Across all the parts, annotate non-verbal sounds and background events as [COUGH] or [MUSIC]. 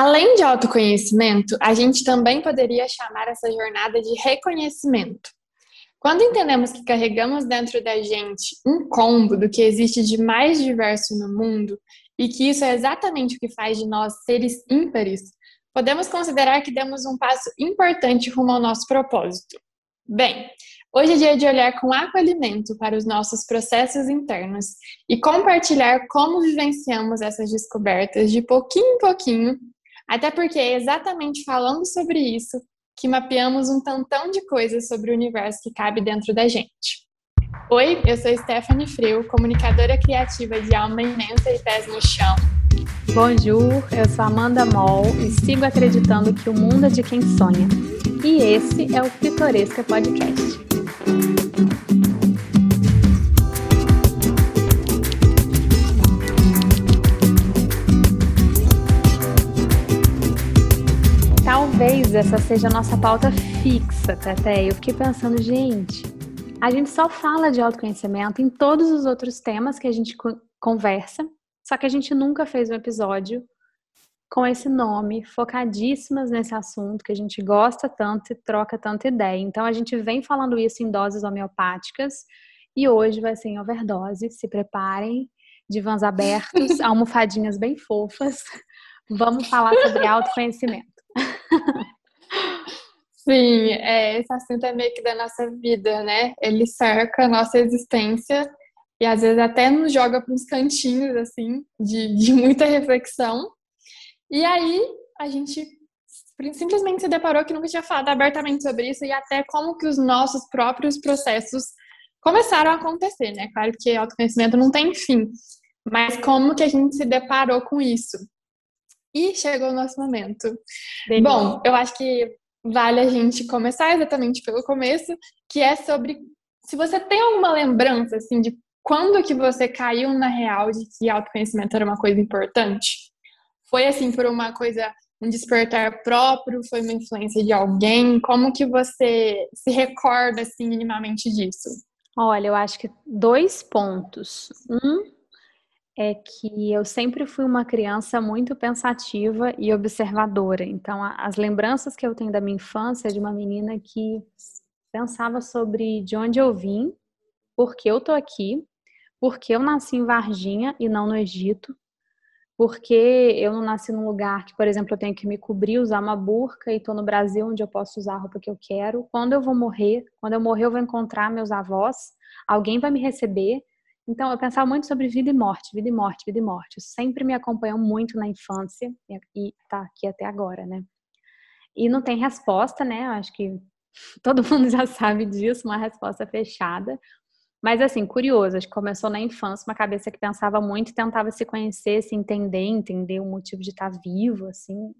Além de autoconhecimento, a gente também poderia chamar essa jornada de reconhecimento. Quando entendemos que carregamos dentro da gente um combo do que existe de mais diverso no mundo e que isso é exatamente o que faz de nós seres ímpares, podemos considerar que demos um passo importante rumo ao nosso propósito. Bem, hoje é dia de olhar com acolhimento para os nossos processos internos e compartilhar como vivenciamos essas descobertas de pouquinho em pouquinho, até porque é exatamente falando sobre isso que mapeamos um tantão de coisas sobre o universo que cabe dentro da gente. Oi, eu sou Stephanie Frio, comunicadora criativa de alma imensa e pés no chão. Bonjour, eu sou Amanda Moll e sigo acreditando que o mundo é de quem sonha. E esse é o Pitoresca Podcast. Talvez essa seja a nossa pauta fixa, Tete. Eu fiquei pensando, gente, a gente só fala de autoconhecimento em todos os outros temas que a gente conversa, só que a gente nunca fez um episódio com esse nome, focadíssimas nesse assunto que a gente gosta tanto e troca tanta ideia. Então a gente vem falando isso em doses homeopáticas e hoje vai ser em overdose. Se preparem, divãs abertos, [LAUGHS] almofadinhas bem fofas. Vamos falar sobre [LAUGHS] autoconhecimento. [LAUGHS] Sim, é, esse assunto é meio que da nossa vida, né? Ele cerca a nossa existência e às vezes até nos joga para uns cantinhos, assim, de, de muita reflexão. E aí a gente simplesmente se deparou que nunca tinha falado abertamente sobre isso e até como que os nossos próprios processos começaram a acontecer, né? Claro que autoconhecimento não tem fim, mas como que a gente se deparou com isso? E chegou o nosso momento. Bom, eu acho que vale a gente começar exatamente pelo começo, que é sobre se você tem alguma lembrança assim de quando que você caiu na real de que autoconhecimento era uma coisa importante? Foi assim por uma coisa um despertar próprio, foi uma influência de alguém? Como que você se recorda assim minimamente disso? Olha, eu acho que dois pontos. Um é que eu sempre fui uma criança muito pensativa e observadora. Então, as lembranças que eu tenho da minha infância é de uma menina que pensava sobre de onde eu vim, por que eu tô aqui, por que eu nasci em Varginha e não no Egito, porque eu não nasci num lugar que, por exemplo, eu tenho que me cobrir, usar uma burca e tô no Brasil onde eu posso usar a roupa que eu quero. Quando eu vou morrer, quando eu morrer eu vou encontrar meus avós, alguém vai me receber então, eu pensava muito sobre vida e morte, vida e morte, vida e morte. Isso sempre me acompanhou muito na infância e tá aqui até agora, né? E não tem resposta, né? Eu acho que [LAUGHS] todo mundo já sabe disso, uma resposta fechada. Mas, assim, curioso, acho que começou na infância, uma cabeça que pensava muito tentava se conhecer, se entender, entender o motivo de estar vivo, assim.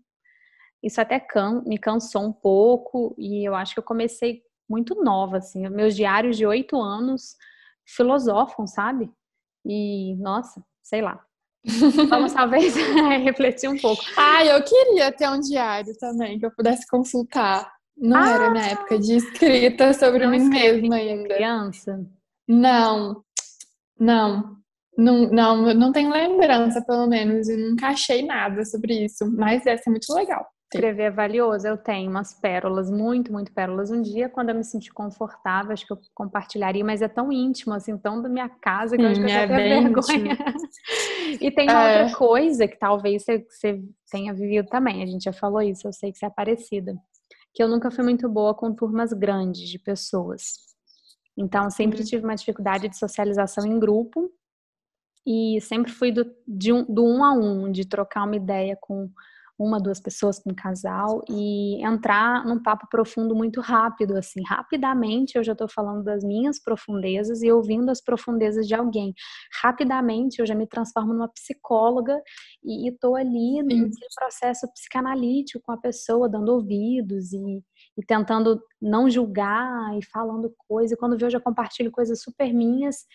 Isso até can me cansou um pouco e eu acho que eu comecei muito nova, assim. Meus diários de oito anos filosofam, sabe? E, nossa, sei lá. [LAUGHS] Vamos talvez [LAUGHS] refletir um pouco. Ah, eu queria ter um diário também, que eu pudesse consultar. Não ah, era na época de escrita sobre mim mesma ainda. Criança? Não, não. Não, não, não tenho lembrança, pelo menos, e nunca achei nada sobre isso, mas deve ser muito legal. Escrever é valioso. Eu tenho umas pérolas, muito, muito pérolas. Um dia, quando eu me sentir confortável, acho que eu compartilharia, mas é tão íntimo, assim, tão da minha casa, que eu acho que eu é [LAUGHS] vergonha. e tem uma é. outra coisa que talvez você, você tenha vivido também. A gente já falou isso, eu sei que você é parecida. Que eu nunca fui muito boa com turmas grandes de pessoas. Então, sempre uhum. tive uma dificuldade de socialização em grupo. E sempre fui do, de um, do um a um, de trocar uma ideia com uma, duas pessoas com um casal e entrar num papo profundo muito rápido, assim, rapidamente eu já estou falando das minhas profundezas e ouvindo as profundezas de alguém. Rapidamente eu já me transformo numa psicóloga e estou ali no processo psicanalítico com a pessoa, dando ouvidos e, e tentando não julgar e falando coisas. E quando vejo, eu já compartilho coisas super minhas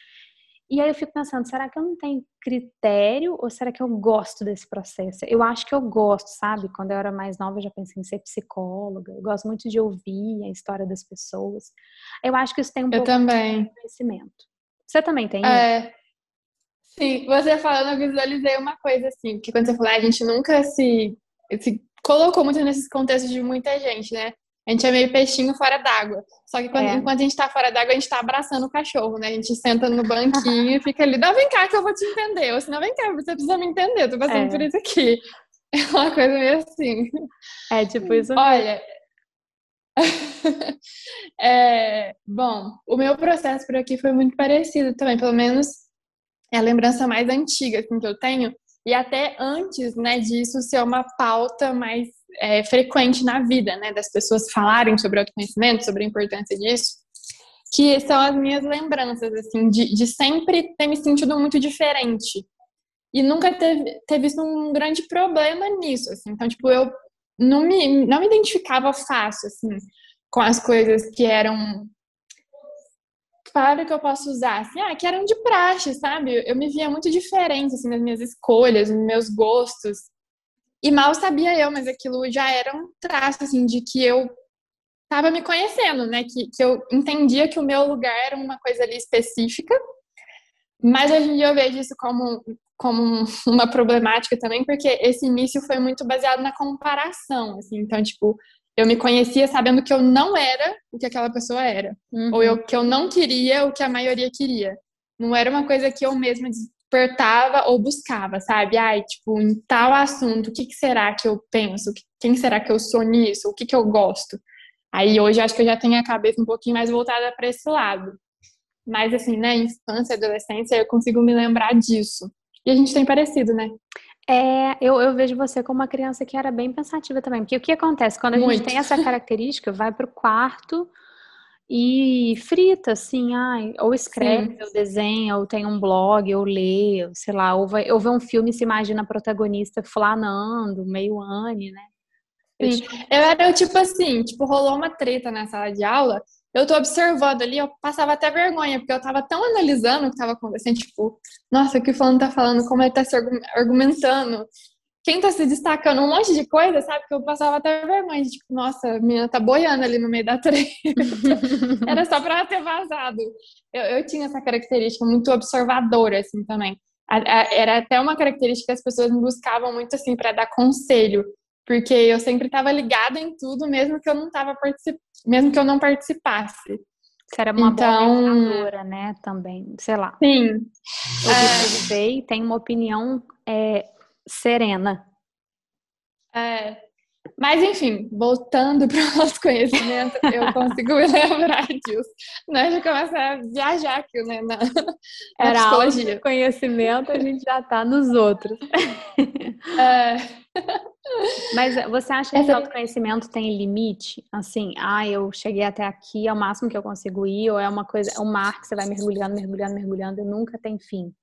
e aí eu fico pensando, será que eu não tenho critério ou será que eu gosto desse processo? Eu acho que eu gosto, sabe? Quando eu era mais nova, eu já pensei em ser psicóloga. Eu gosto muito de ouvir a história das pessoas. Eu acho que isso tem um eu pouco também. de conhecimento. Você também tem é... Sim, você falando, eu visualizei uma coisa assim, que quando você falou, ah, a gente nunca se se colocou muito nesses contextos de muita gente, né? A gente é meio peixinho fora d'água. Só que quando, é. enquanto a gente tá fora d'água, a gente tá abraçando o cachorro, né? A gente senta no banquinho e fica ali, dá vem cá que eu vou te entender. Ou senão, vem cá, você precisa me entender, eu tô passando é. por isso aqui. [LAUGHS] É uma coisa meio assim. É tipo isso. Olha. [LAUGHS] é, bom, o meu processo por aqui foi muito parecido também, pelo menos é a lembrança mais antiga assim, que eu tenho. E até antes né, disso ser uma pauta mais é, frequente na vida, né, das pessoas falarem sobre autoconhecimento, sobre a importância disso, que são as minhas lembranças, assim, de, de sempre ter me sentido muito diferente e nunca ter, ter visto um grande problema nisso, assim. Então, tipo, eu não me, não me identificava fácil, assim, com as coisas que eram para que eu posso usar, assim, ah, que eram de praxe, sabe? Eu me via muito diferente, assim, nas minhas escolhas, nos meus gostos. E mal sabia eu, mas aquilo já era um traço, assim, de que eu estava me conhecendo, né? Que, que eu entendia que o meu lugar era uma coisa ali específica. Mas hoje em dia eu vejo isso como, como [LAUGHS] uma problemática também, porque esse início foi muito baseado na comparação, assim. Então, tipo, eu me conhecia sabendo que eu não era o que aquela pessoa era. Uhum. Ou eu, que eu não queria o que a maioria queria. Não era uma coisa que eu mesma despertava ou buscava, sabe? Ai, tipo, em tal assunto, o que, que será que eu penso? Quem será que eu sou nisso? O que, que eu gosto? Aí hoje acho que eu já tenho a cabeça um pouquinho mais voltada para esse lado. Mas assim, né, infância, adolescência, eu consigo me lembrar disso. E a gente tem parecido, né? É, eu, eu vejo você como uma criança que era bem pensativa também. Porque o que acontece? Quando a Muito. gente tem essa característica, vai para o quarto e frita, assim, ai, ou escreve, Sim. ou desenha, ou tem um blog, ou lê, ou, sei lá, ou, vai, ou vê um filme e se imagina a protagonista flanando, meio Anne, né? Sim. Eu era tipo assim, tipo, rolou uma treta na sala de aula, eu tô observando ali, eu passava até vergonha, porque eu tava tão analisando o que tava acontecendo, tipo, nossa, o que o fulano tá falando, como ele tá se argumentando, quem tá se destacando, um monte de coisa, sabe? Que eu passava até vergonha, tipo, nossa, a menina tá boiando ali no meio da treta. [LAUGHS] Era só pra ter vazado. Eu, eu tinha essa característica muito observadora, assim, também. Era até uma característica que as pessoas me buscavam muito, assim, para dar conselho porque eu sempre estava ligada em tudo, mesmo que eu não tava particip... mesmo que eu não participasse. Você era uma então... boa né, também, sei lá. Sim. Eu é... tem uma opinião é, serena. É, mas, enfim, voltando [LAUGHS] para o nosso conhecimento, eu consigo me lembrar disso. Né? Já começa a viajar aqui, né? Na, Era psicologia. conhecimento, a gente já está nos outros. [LAUGHS] É. [LAUGHS] Mas você acha que o autoconhecimento tem limite? Assim, ah, eu cheguei até aqui, é o máximo que eu consigo ir, ou é uma coisa, é um mar que você vai mergulhando, mergulhando, mergulhando e nunca tem fim?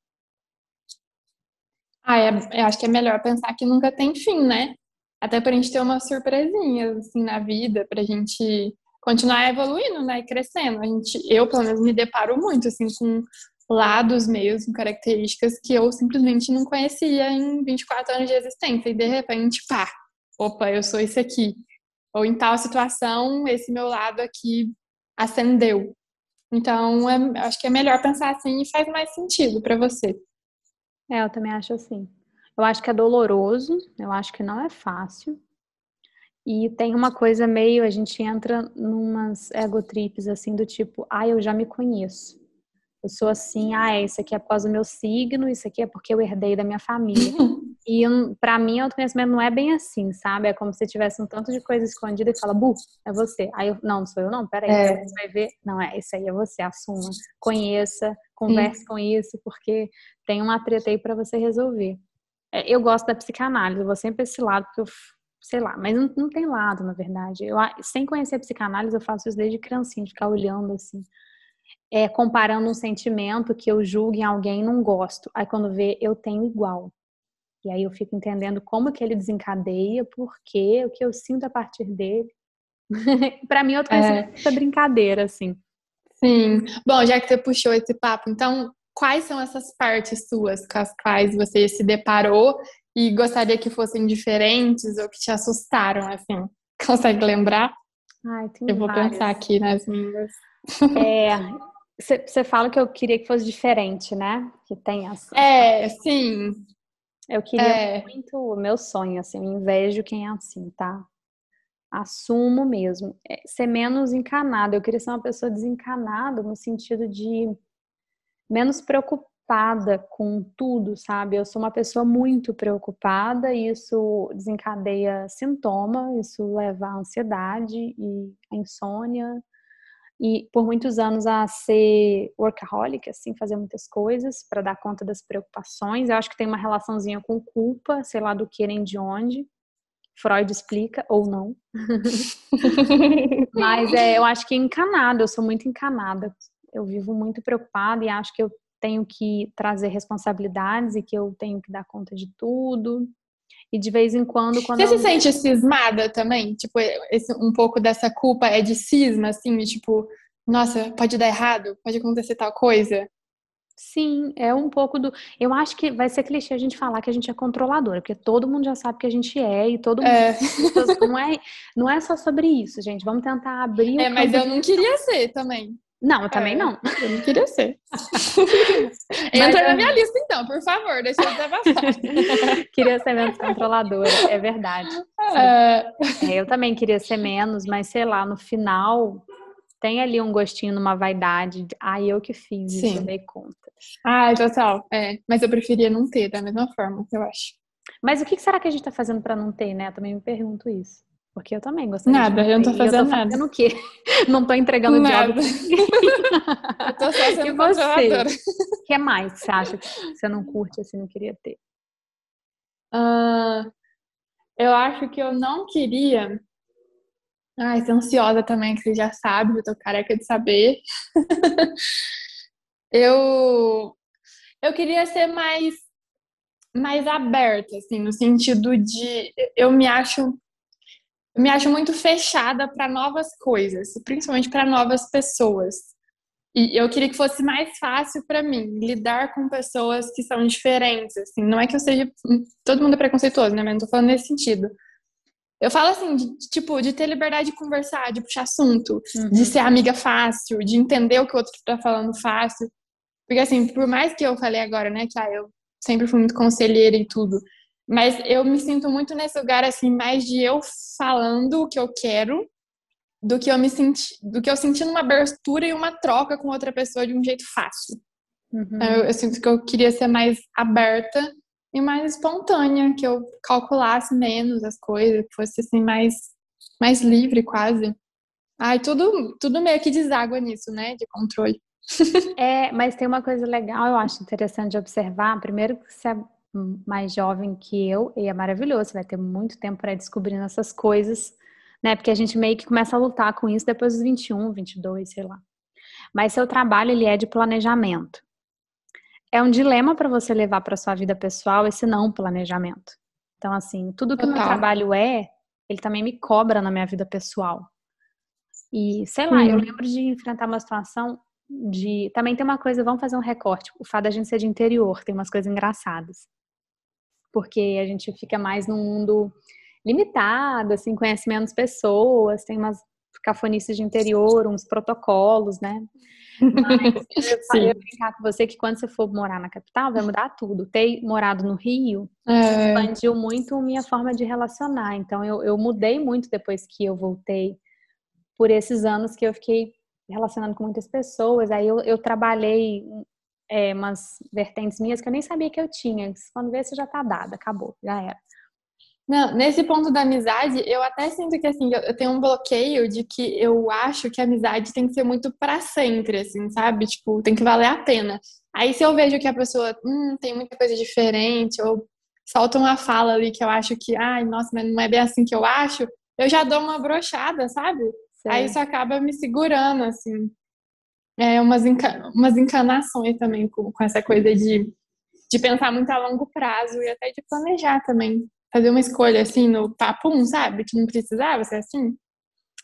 Ah, é, eu acho que é melhor pensar que nunca tem fim, né? até para a gente ter umas surpresinhas assim na vida, para a gente continuar evoluindo, né, e crescendo. A gente, eu pelo menos me deparo muito assim com lados, meios, com características que eu simplesmente não conhecia em 24 anos de existência e de repente, pá, opa, eu sou esse aqui. Ou em tal situação, esse meu lado aqui acendeu. Então, é, acho que é melhor pensar assim e faz mais sentido para você. É, eu também acho assim. Eu acho que é doloroso, eu acho que não é fácil. E tem uma coisa meio, a gente entra numas ego trips assim do tipo, ah, eu já me conheço. Eu sou assim, ah, isso aqui é por causa do meu signo, isso aqui é porque eu herdei da minha família. [LAUGHS] e para mim, o autoconhecimento não é bem assim, sabe? É como se tivesse um tanto de coisa escondida e fala, Bu, é você. Aí eu, não, não sou eu não, peraí, é. você vai ver. Não, é, isso aí é você, assuma. Conheça, converse Sim. com isso, porque tem uma treta aí para você resolver. É, eu gosto da psicanálise, eu vou sempre esse lado, porque eu, sei lá, mas não, não tem lado, na verdade. Eu, sem conhecer a psicanálise, eu faço isso desde criancinha, de ficar olhando assim, é, comparando um sentimento que eu julgo em alguém e não gosto. Aí quando vê, eu tenho igual. E aí eu fico entendendo como que ele desencadeia, por quê, o que eu sinto a partir dele. [LAUGHS] para mim, eu tô é. essa brincadeira, assim. Sim. Bom, já que você puxou esse papo, então quais são essas partes suas com as quais você se deparou e gostaria que fossem diferentes ou que te assustaram, assim? [LAUGHS] Consegue lembrar? Ai, eu vou várias. pensar aqui nas minhas. [LAUGHS] É, você fala que eu queria que fosse diferente, né? Que tem essa. É, sim. Eu queria é. muito, o meu sonho, assim, eu invejo quem é assim, tá? Assumo mesmo. É, ser menos encanada. Eu queria ser uma pessoa desencanada no sentido de menos preocupada com tudo, sabe? Eu sou uma pessoa muito preocupada e isso desencadeia sintoma, isso leva à ansiedade e à insônia e por muitos anos a ser workaholic, assim, fazer muitas coisas para dar conta das preocupações. Eu acho que tem uma relaçãozinha com culpa, sei lá do que nem de onde. Freud explica ou não. [LAUGHS] Mas é, eu acho que encanada, eu sou muito encanada. Eu vivo muito preocupada e acho que eu tenho que trazer responsabilidades e que eu tenho que dar conta de tudo. E de vez em quando, quando Você eu... se sente cismada também? Tipo, esse, um pouco dessa culpa é de cisma, assim, tipo, nossa, pode dar errado, pode acontecer tal coisa. Sim, é um pouco do. Eu acho que vai ser clichê a gente falar que a gente é controladora, porque todo mundo já sabe que a gente é e todo mundo. É. [LAUGHS] Não, é, não é só sobre isso, gente. Vamos tentar abrir. É, mas eu não queria ser também. Não, eu também é, não. Eu não queria ser. [LAUGHS] Entra na minha lista, então, por favor, deixa eu passar. [LAUGHS] queria ser menos controladora, é verdade. É... É, eu também queria ser menos, mas sei lá, no final tem ali um gostinho numa vaidade. Ah, eu que fiz Sim. isso, dei conta. Ah, total. É, mas eu preferia não ter da mesma forma, eu acho. Mas o que será que a gente tá fazendo para não ter, né? Eu também me pergunto isso. Porque eu também gostaria Nada, de eu não tô fazendo nada. Fazendo o quê? [LAUGHS] Não tô entregando nada. job. [LAUGHS] eu tô só sendo e você? O que mais você acha que você não curte assim, não queria ter? Uh, eu acho que eu não queria. Ai, ser ansiosa também, que você já sabe, eu tô careca de saber. [LAUGHS] eu eu queria ser mais mais aberta, assim, no sentido de eu me acho eu me acho muito fechada para novas coisas, principalmente para novas pessoas. E eu queria que fosse mais fácil para mim lidar com pessoas que são diferentes, assim. Não é que eu seja todo mundo é preconceituoso, né? Mas não tô falando nesse sentido. Eu falo assim, de, tipo, de ter liberdade de conversar, de puxar assunto, uhum. de ser amiga fácil, de entender o que o outro tá falando fácil. Porque assim, por mais que eu falei agora, né, que ah, eu sempre fui muito conselheira e tudo, mas eu me sinto muito nesse lugar assim, mais de eu falando o que eu quero do que eu me senti, do que eu sentindo uma abertura e uma troca com outra pessoa de um jeito fácil. Uhum. Então, eu, eu, sinto que eu queria ser mais aberta e mais espontânea, que eu calculasse menos as coisas, que fosse assim mais mais livre quase. Ai, tudo tudo meio que deságua nisso, né, de controle. [LAUGHS] É, mas tem uma coisa legal, eu acho interessante de observar. Primeiro que você mais jovem que eu, e é maravilhoso, você vai ter muito tempo para descobrir essas coisas, né? Porque a gente meio que começa a lutar com isso depois dos 21, 22, sei lá. Mas seu trabalho, ele é de planejamento. É um dilema para você levar para sua vida pessoal esse não planejamento. Então, assim, tudo que o meu trabalho é, ele também me cobra na minha vida pessoal. E, sei lá, hum. eu lembro de enfrentar uma situação de. Também tem uma coisa, vamos fazer um recorte. O fato da gente ser de interior tem umas coisas engraçadas porque a gente fica mais num mundo limitado, assim, conhece menos pessoas, tem umas cafonices de interior, uns protocolos, né? Mas [LAUGHS] eu ia brincar com você que quando você for morar na capital, vai mudar tudo. Ter morado no Rio é. expandiu muito minha forma de relacionar. Então, eu, eu mudei muito depois que eu voltei por esses anos que eu fiquei relacionando com muitas pessoas. Aí eu, eu trabalhei é, umas vertentes minhas que eu nem sabia que eu tinha. Quando vê, você já tá dada, acabou, já era. Não, nesse ponto da amizade, eu até sinto que assim, eu tenho um bloqueio de que eu acho que a amizade tem que ser muito para sempre, assim, sabe? Tipo, tem que valer a pena. Aí se eu vejo que a pessoa, hum, tem muita coisa diferente, ou solta uma fala ali que eu acho que, ai, nossa, mas não é bem assim que eu acho, eu já dou uma brochada, sabe? Aí isso acaba me segurando, assim é, umas, enca umas encanações também com, com essa coisa de, de pensar muito a longo prazo e até de planejar também. Fazer uma escolha assim no papum, sabe? Que não precisava ser assim.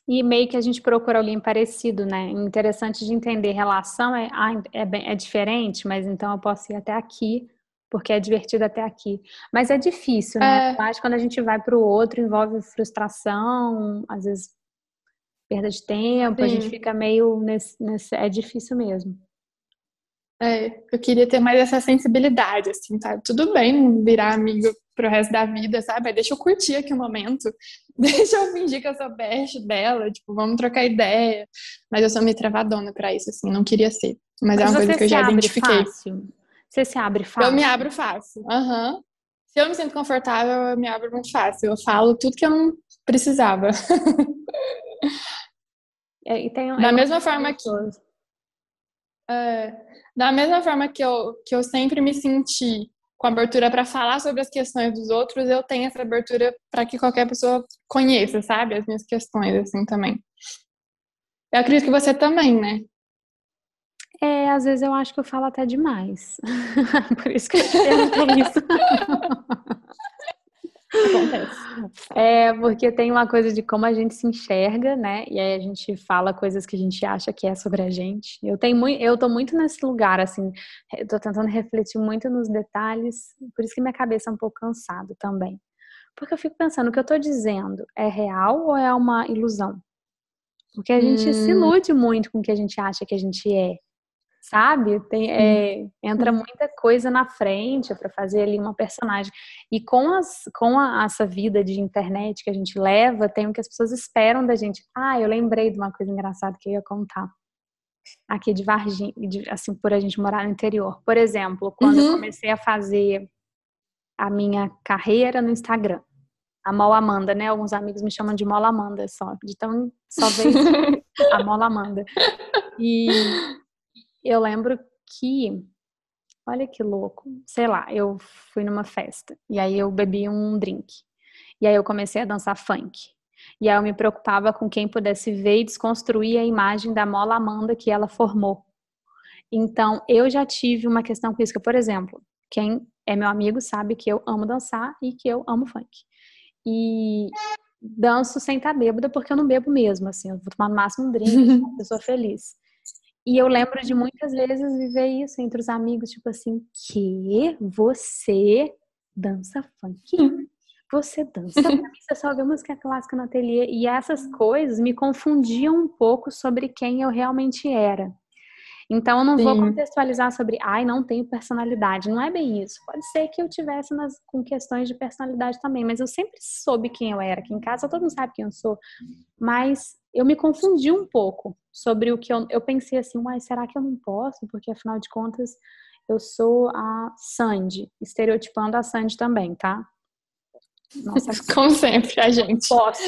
E meio que a gente procura alguém parecido, né? Interessante de entender relação é, ah, é, bem, é diferente, mas então eu posso ir até aqui, porque é divertido até aqui. Mas é difícil, né? É. Mas quando a gente vai para o outro, envolve frustração, às vezes perda de tempo, Sim. a gente fica meio nesse, nesse, É difícil mesmo. É, eu queria ter mais essa sensibilidade, assim, sabe? Tudo bem virar amigo pro resto da vida, sabe? Deixa eu curtir aqui o momento. [LAUGHS] Deixa eu fingir que eu sou best dela, tipo, vamos trocar ideia. Mas eu sou meio travadona pra isso, assim, não queria ser. Mas, Mas é uma coisa que eu já identifiquei. Fácil. Você se abre fácil? Eu me abro fácil. Aham. Uhum. Se eu me sinto confortável, eu me abro muito fácil. Eu falo tudo que eu não precisava. [LAUGHS] É, e tem, da é mesma forma que. É, da mesma forma que eu, que eu sempre me senti com abertura para falar sobre as questões dos outros, eu tenho essa abertura para que qualquer pessoa conheça, sabe? As minhas questões, assim, também. Eu acredito que você também, né? É, às vezes eu acho que eu falo até demais. [LAUGHS] Por isso que eu perguntei isso. [LAUGHS] Acontece. É, porque tem uma coisa de como a gente se enxerga, né? E aí a gente fala coisas que a gente acha que é sobre a gente. Eu tenho muito, eu tô muito nesse lugar, assim, eu tô tentando refletir muito nos detalhes, por isso que minha cabeça é um pouco cansada também. Porque eu fico pensando, o que eu tô dizendo é real ou é uma ilusão? Porque a gente hum. se ilude muito com o que a gente acha que a gente é sabe? Tem, é, entra muita coisa na frente para fazer ali uma personagem. E com, as, com a, essa vida de internet que a gente leva, tem o que as pessoas esperam da gente. Ah, eu lembrei de uma coisa engraçada que eu ia contar. Aqui de Varginha, de, assim, por a gente morar no interior. Por exemplo, quando uhum. eu comecei a fazer a minha carreira no Instagram. A Mola Amanda, né? Alguns amigos me chamam de Mola Amanda só. De tão só vez [LAUGHS] a Mola Amanda. E eu lembro que, olha que louco, sei lá, eu fui numa festa e aí eu bebi um drink. E aí eu comecei a dançar funk. E aí eu me preocupava com quem pudesse ver e desconstruir a imagem da Mola Amanda que ela formou. Então, eu já tive uma questão com isso, que, por exemplo, quem é meu amigo sabe que eu amo dançar e que eu amo funk. E danço sem estar bêbada, porque eu não bebo mesmo, assim, eu vou tomar no máximo um drink, [LAUGHS] uma pessoa feliz. E eu lembro de muitas vezes viver isso entre os amigos, tipo assim, que você dança funk? Você dança? você só vê música clássica no ateliê. E essas coisas me confundiam um pouco sobre quem eu realmente era. Então, eu não Sim. vou contextualizar sobre, ai, não tenho personalidade. Não é bem isso. Pode ser que eu tivesse nas, com questões de personalidade também, mas eu sempre soube quem eu era. Aqui em casa todo mundo sabe quem eu sou. Mas eu me confundi um pouco sobre o que eu, eu pensei assim, uai, será que eu não posso? Porque afinal de contas eu sou a Sandy, estereotipando a Sandy também, tá? Nossa, [LAUGHS] como sempre, a gente. Posso.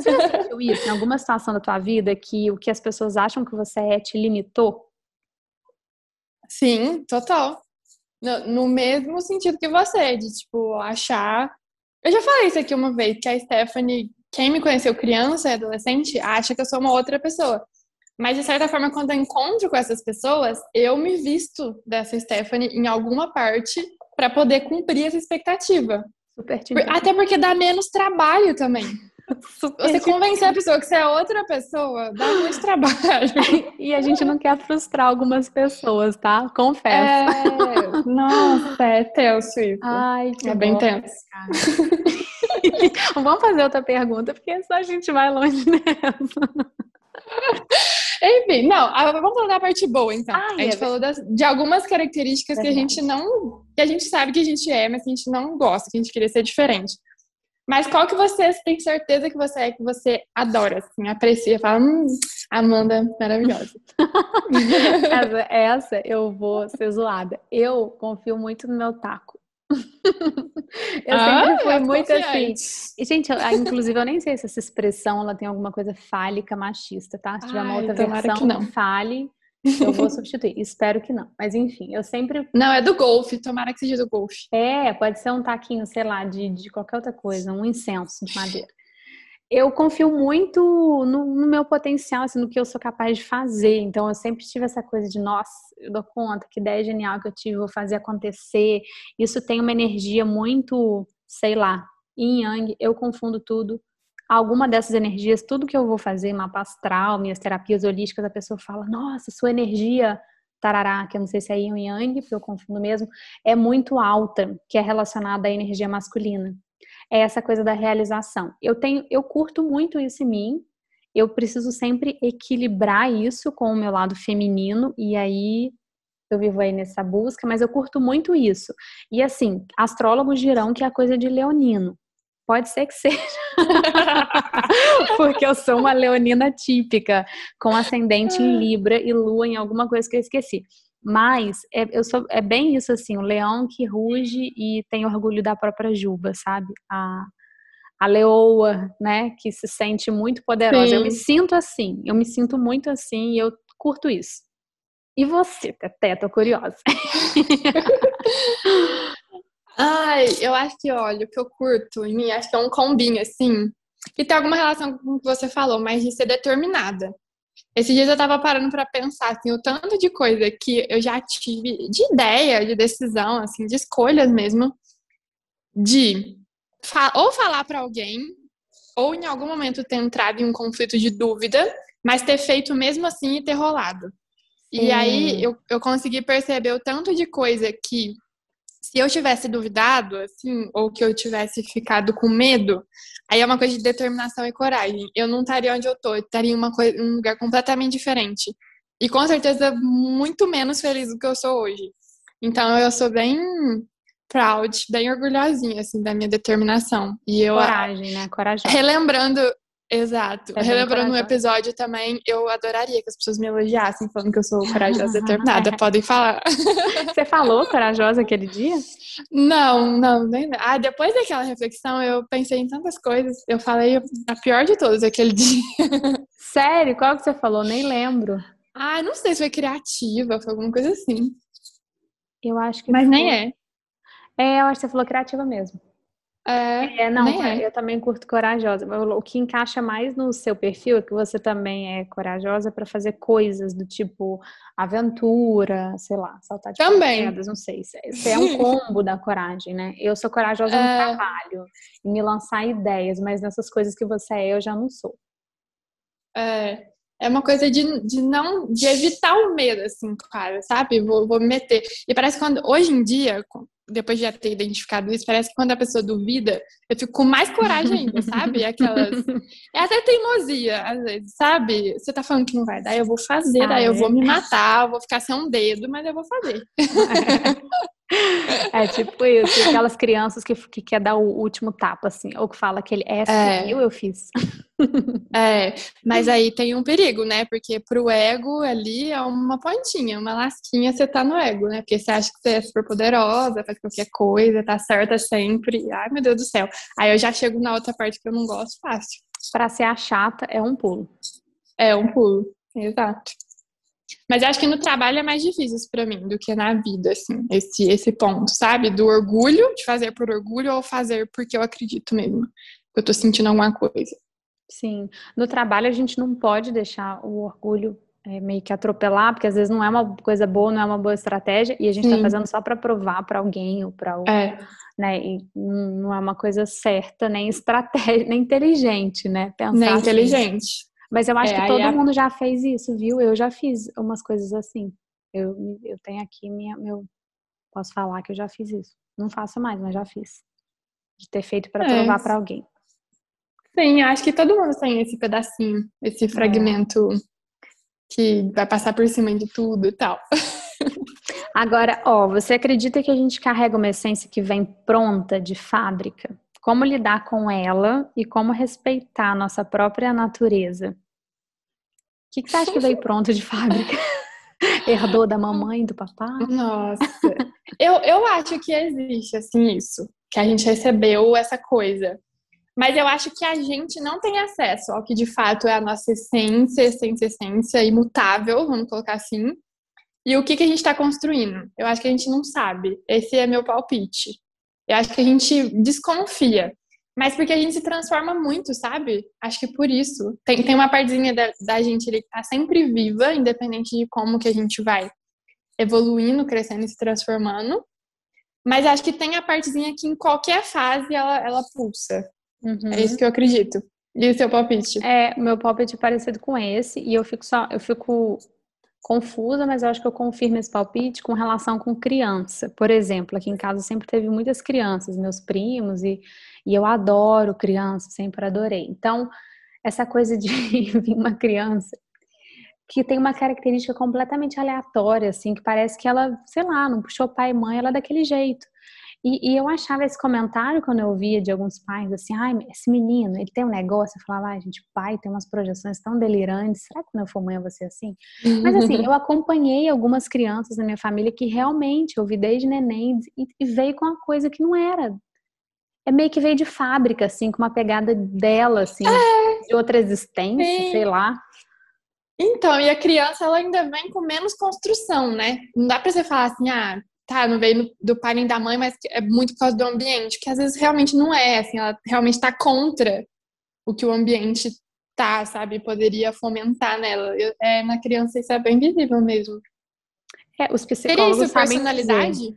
Você já sentiu isso em alguma situação da tua vida que o que as pessoas acham que você é te limitou? Sim, total. No, no mesmo sentido que você, de tipo, achar. Eu já falei isso aqui uma vez, que a Stephanie quem me conheceu criança e adolescente acha que eu sou uma outra pessoa. Mas, de certa forma, quando eu encontro com essas pessoas, eu me visto dessa Stephanie em alguma parte para poder cumprir essa expectativa. Super Até porque dá menos trabalho também. Super você convencer a pessoa que você é outra pessoa, dá muito [LAUGHS] trabalho. e a gente não quer frustrar algumas pessoas, tá? Confesso. É... Nossa, é tenso isso. Ai, que é bem tenso. [LAUGHS] Vamos fazer outra pergunta, porque só a gente vai longe nessa. Enfim, não, vamos falar da parte boa, então. Ai, a gente é falou das, de algumas características que a gente não. que a gente sabe que a gente é, mas que a gente não gosta, que a gente queria ser diferente. Mas qual que você tem certeza que você é, que você adora, assim, aprecia, fala, hum, Amanda, maravilhosa. [LAUGHS] essa, essa eu vou ser zoada. Eu confio muito no meu taco. [LAUGHS] eu ah, sempre fui muito assim. E, gente, eu, inclusive, eu nem sei se essa expressão ela tem alguma coisa fálica, machista, tá? Se tiver Ai, uma outra versão, não. fale. Eu vou [LAUGHS] substituir. Espero que não. Mas enfim, eu sempre. Não, é do golfe. Tomara que seja do golfe. É, pode ser um taquinho, sei lá, de, de qualquer outra coisa, um incenso de madeira eu confio muito no, no, meu potencial, assim, no que eu sou capaz de fazer. Então, eu sempre tive essa coisa de, nossa, eu dou conta, que ideia genial que eu tive, vou fazer acontecer. Isso tem uma energia muito, sei lá, yin yang, eu confundo tudo. Alguma dessas energias, tudo que eu vou fazer, mapa astral, minhas terapias holísticas, a pessoa fala, nossa, sua energia tarará, que eu não sei se é yin ou yang, porque eu confundo mesmo, é muito alta, que é relacionada à energia masculina é essa coisa da realização. Eu tenho, eu curto muito isso em mim. Eu preciso sempre equilibrar isso com o meu lado feminino e aí eu vivo aí nessa busca, mas eu curto muito isso. E assim, astrólogos dirão que é coisa de leonino. Pode ser que seja. [LAUGHS] Porque eu sou uma leonina típica, com ascendente em Libra e lua em alguma coisa que eu esqueci. Mas é, eu sou, é bem isso assim, o leão que ruge e tem orgulho da própria juba, sabe? A, a leoa, né, que se sente muito poderosa. Sim. Eu me sinto assim, eu me sinto muito assim e eu curto isso. E você, Teté? Tô curiosa. [LAUGHS] Ai, eu acho que, olha, o que eu curto em mim, acho que é um combinho, assim, que tem alguma relação com o que você falou, mas de ser determinada. Esses dias eu tava parando para pensar, assim, o tanto de coisa que eu já tive, de ideia, de decisão, assim, de escolhas mesmo, de fa ou falar para alguém, ou em algum momento ter entrado em um conflito de dúvida, mas ter feito mesmo assim e ter rolado. E aí eu, eu consegui perceber o tanto de coisa que se eu tivesse duvidado, assim, ou que eu tivesse ficado com medo, aí é uma coisa de determinação e coragem. Eu não estaria onde eu tô, eu estaria em uma coisa, um lugar completamente diferente. E com certeza muito menos feliz do que eu sou hoje. Então eu sou bem proud, bem orgulhosinha assim da minha determinação. E eu coragem, né? Coragem. Relembrando Exato. É Relembrando um episódio também, eu adoraria que as pessoas me elogiassem falando que eu sou corajosa e determinada. [LAUGHS] Podem falar. [LAUGHS] Você falou corajosa aquele dia? Não, não, nem. Ah, depois daquela reflexão, eu pensei em tantas coisas. Eu falei a pior de todas aquele [LAUGHS] dia. Sério? Qual que você falou? Nem lembro. Ah, não sei se foi criativa, foi alguma coisa assim. Eu acho que. Mas foi... nem é. É, eu acho que você falou criativa mesmo. É, é não, é. eu também curto corajosa. O que encaixa mais no seu perfil é que você também é corajosa para fazer coisas do tipo aventura, sei lá, saltar de também. não sei. Você é um [LAUGHS] combo da coragem, né? Eu sou corajosa é... no trabalho, em me lançar ideias, mas nessas coisas que você é, eu já não sou. É, é uma coisa de, de não de evitar o medo, assim, cara, sabe? Vou, vou me meter. E parece que quando hoje em dia, depois de já ter identificado isso, parece que quando a pessoa duvida, eu fico com mais coragem ainda, [LAUGHS] sabe? Aquelas. É até teimosia, às vezes, sabe? Você tá falando que não vai dar, eu vou fazer, ah, daí eu vou me matar, eu vou ficar sem um dedo, mas eu vou fazer. [LAUGHS] [LAUGHS] É tipo isso, aquelas crianças que, que quer dar o último tapa, assim, ou que fala que ele é, é. eu, eu fiz. [LAUGHS] É, mas aí tem um perigo, né? Porque pro ego ali é uma pontinha, uma lasquinha você tá no ego, né? Porque você acha que você é super poderosa, faz qualquer coisa, tá certa sempre. Ai, meu Deus do céu. Aí eu já chego na outra parte que eu não gosto fácil. Pra ser a chata é um pulo. É um pulo, exato. Mas acho que no trabalho é mais difícil para mim do que na vida, assim, esse, esse ponto, sabe? Do orgulho, de fazer por orgulho ou fazer porque eu acredito mesmo. Que eu tô sentindo alguma coisa. Sim. No trabalho a gente não pode deixar o orgulho é, meio que atropelar, porque às vezes não é uma coisa boa, não é uma boa estratégia, e a gente está fazendo só para provar para alguém ou para é. né? E não é uma coisa certa, nem estratégia, [LAUGHS] nem inteligente, né? Pensar nem assim. inteligente. Mas eu acho é, que todo a... mundo já fez isso, viu? Eu já fiz umas coisas assim. Eu, eu tenho aqui minha, meu. Posso falar que eu já fiz isso. Não faço mais, mas já fiz. De ter feito para é. provar para alguém. Sim, acho que todo mundo tem esse pedacinho, esse é. fragmento é. que vai passar por cima de tudo e tal. Agora, ó, você acredita que a gente carrega uma essência que vem pronta de fábrica? Como lidar com ela e como respeitar a nossa própria natureza. O que, que você acha que veio [LAUGHS] pronto de fábrica? [LAUGHS] Herdou da mamãe, do papai? Nossa, eu, eu acho que existe, assim, isso. Que a gente recebeu essa coisa. Mas eu acho que a gente não tem acesso ao que de fato é a nossa essência, essência, essência, imutável, vamos colocar assim. E o que, que a gente está construindo? Eu acho que a gente não sabe. Esse é meu palpite. Eu acho que a gente desconfia. Mas porque a gente se transforma muito, sabe? Acho que por isso. Tem, tem uma partezinha da, da gente ali que tá sempre viva, independente de como que a gente vai evoluindo, crescendo e se transformando. Mas acho que tem a partezinha que em qualquer fase ela, ela pulsa. Uhum. É isso que eu acredito. E o seu palpite? É, meu palpite é parecido com esse, e eu fico só, eu fico confusa, mas eu acho que eu confirmo esse palpite com relação com criança. Por exemplo, aqui em casa sempre teve muitas crianças, meus primos, e, e eu adoro criança, sempre adorei. Então, essa coisa de [LAUGHS] vir uma criança que tem uma característica completamente aleatória, assim, que parece que ela, sei lá, não puxou pai e mãe, ela é daquele jeito. E, e, eu achava esse comentário quando eu ouvia de alguns pais assim, ai, esse menino, ele tem um negócio, eu falava, ai, gente, pai tem umas projeções tão delirantes, será que quando eu for mãe eu vou ser assim? Mas assim, [LAUGHS] eu acompanhei algumas crianças na minha família que realmente eu vi desde neném e, e veio com uma coisa que não era. É meio que veio de fábrica, assim, com uma pegada dela, assim, é. de outra existência, Sim. sei lá. Então, e a criança, ela ainda vem com menos construção, né? Não dá pra você falar assim, ah, tá, não veio do pai nem da mãe, mas é muito por causa do ambiente, que às vezes realmente não é, assim, ela realmente está contra o que o ambiente tá, sabe, poderia fomentar nela. É, na criança isso é bem visível mesmo. É, os psicólogos Seria isso, personalidade? Dizer.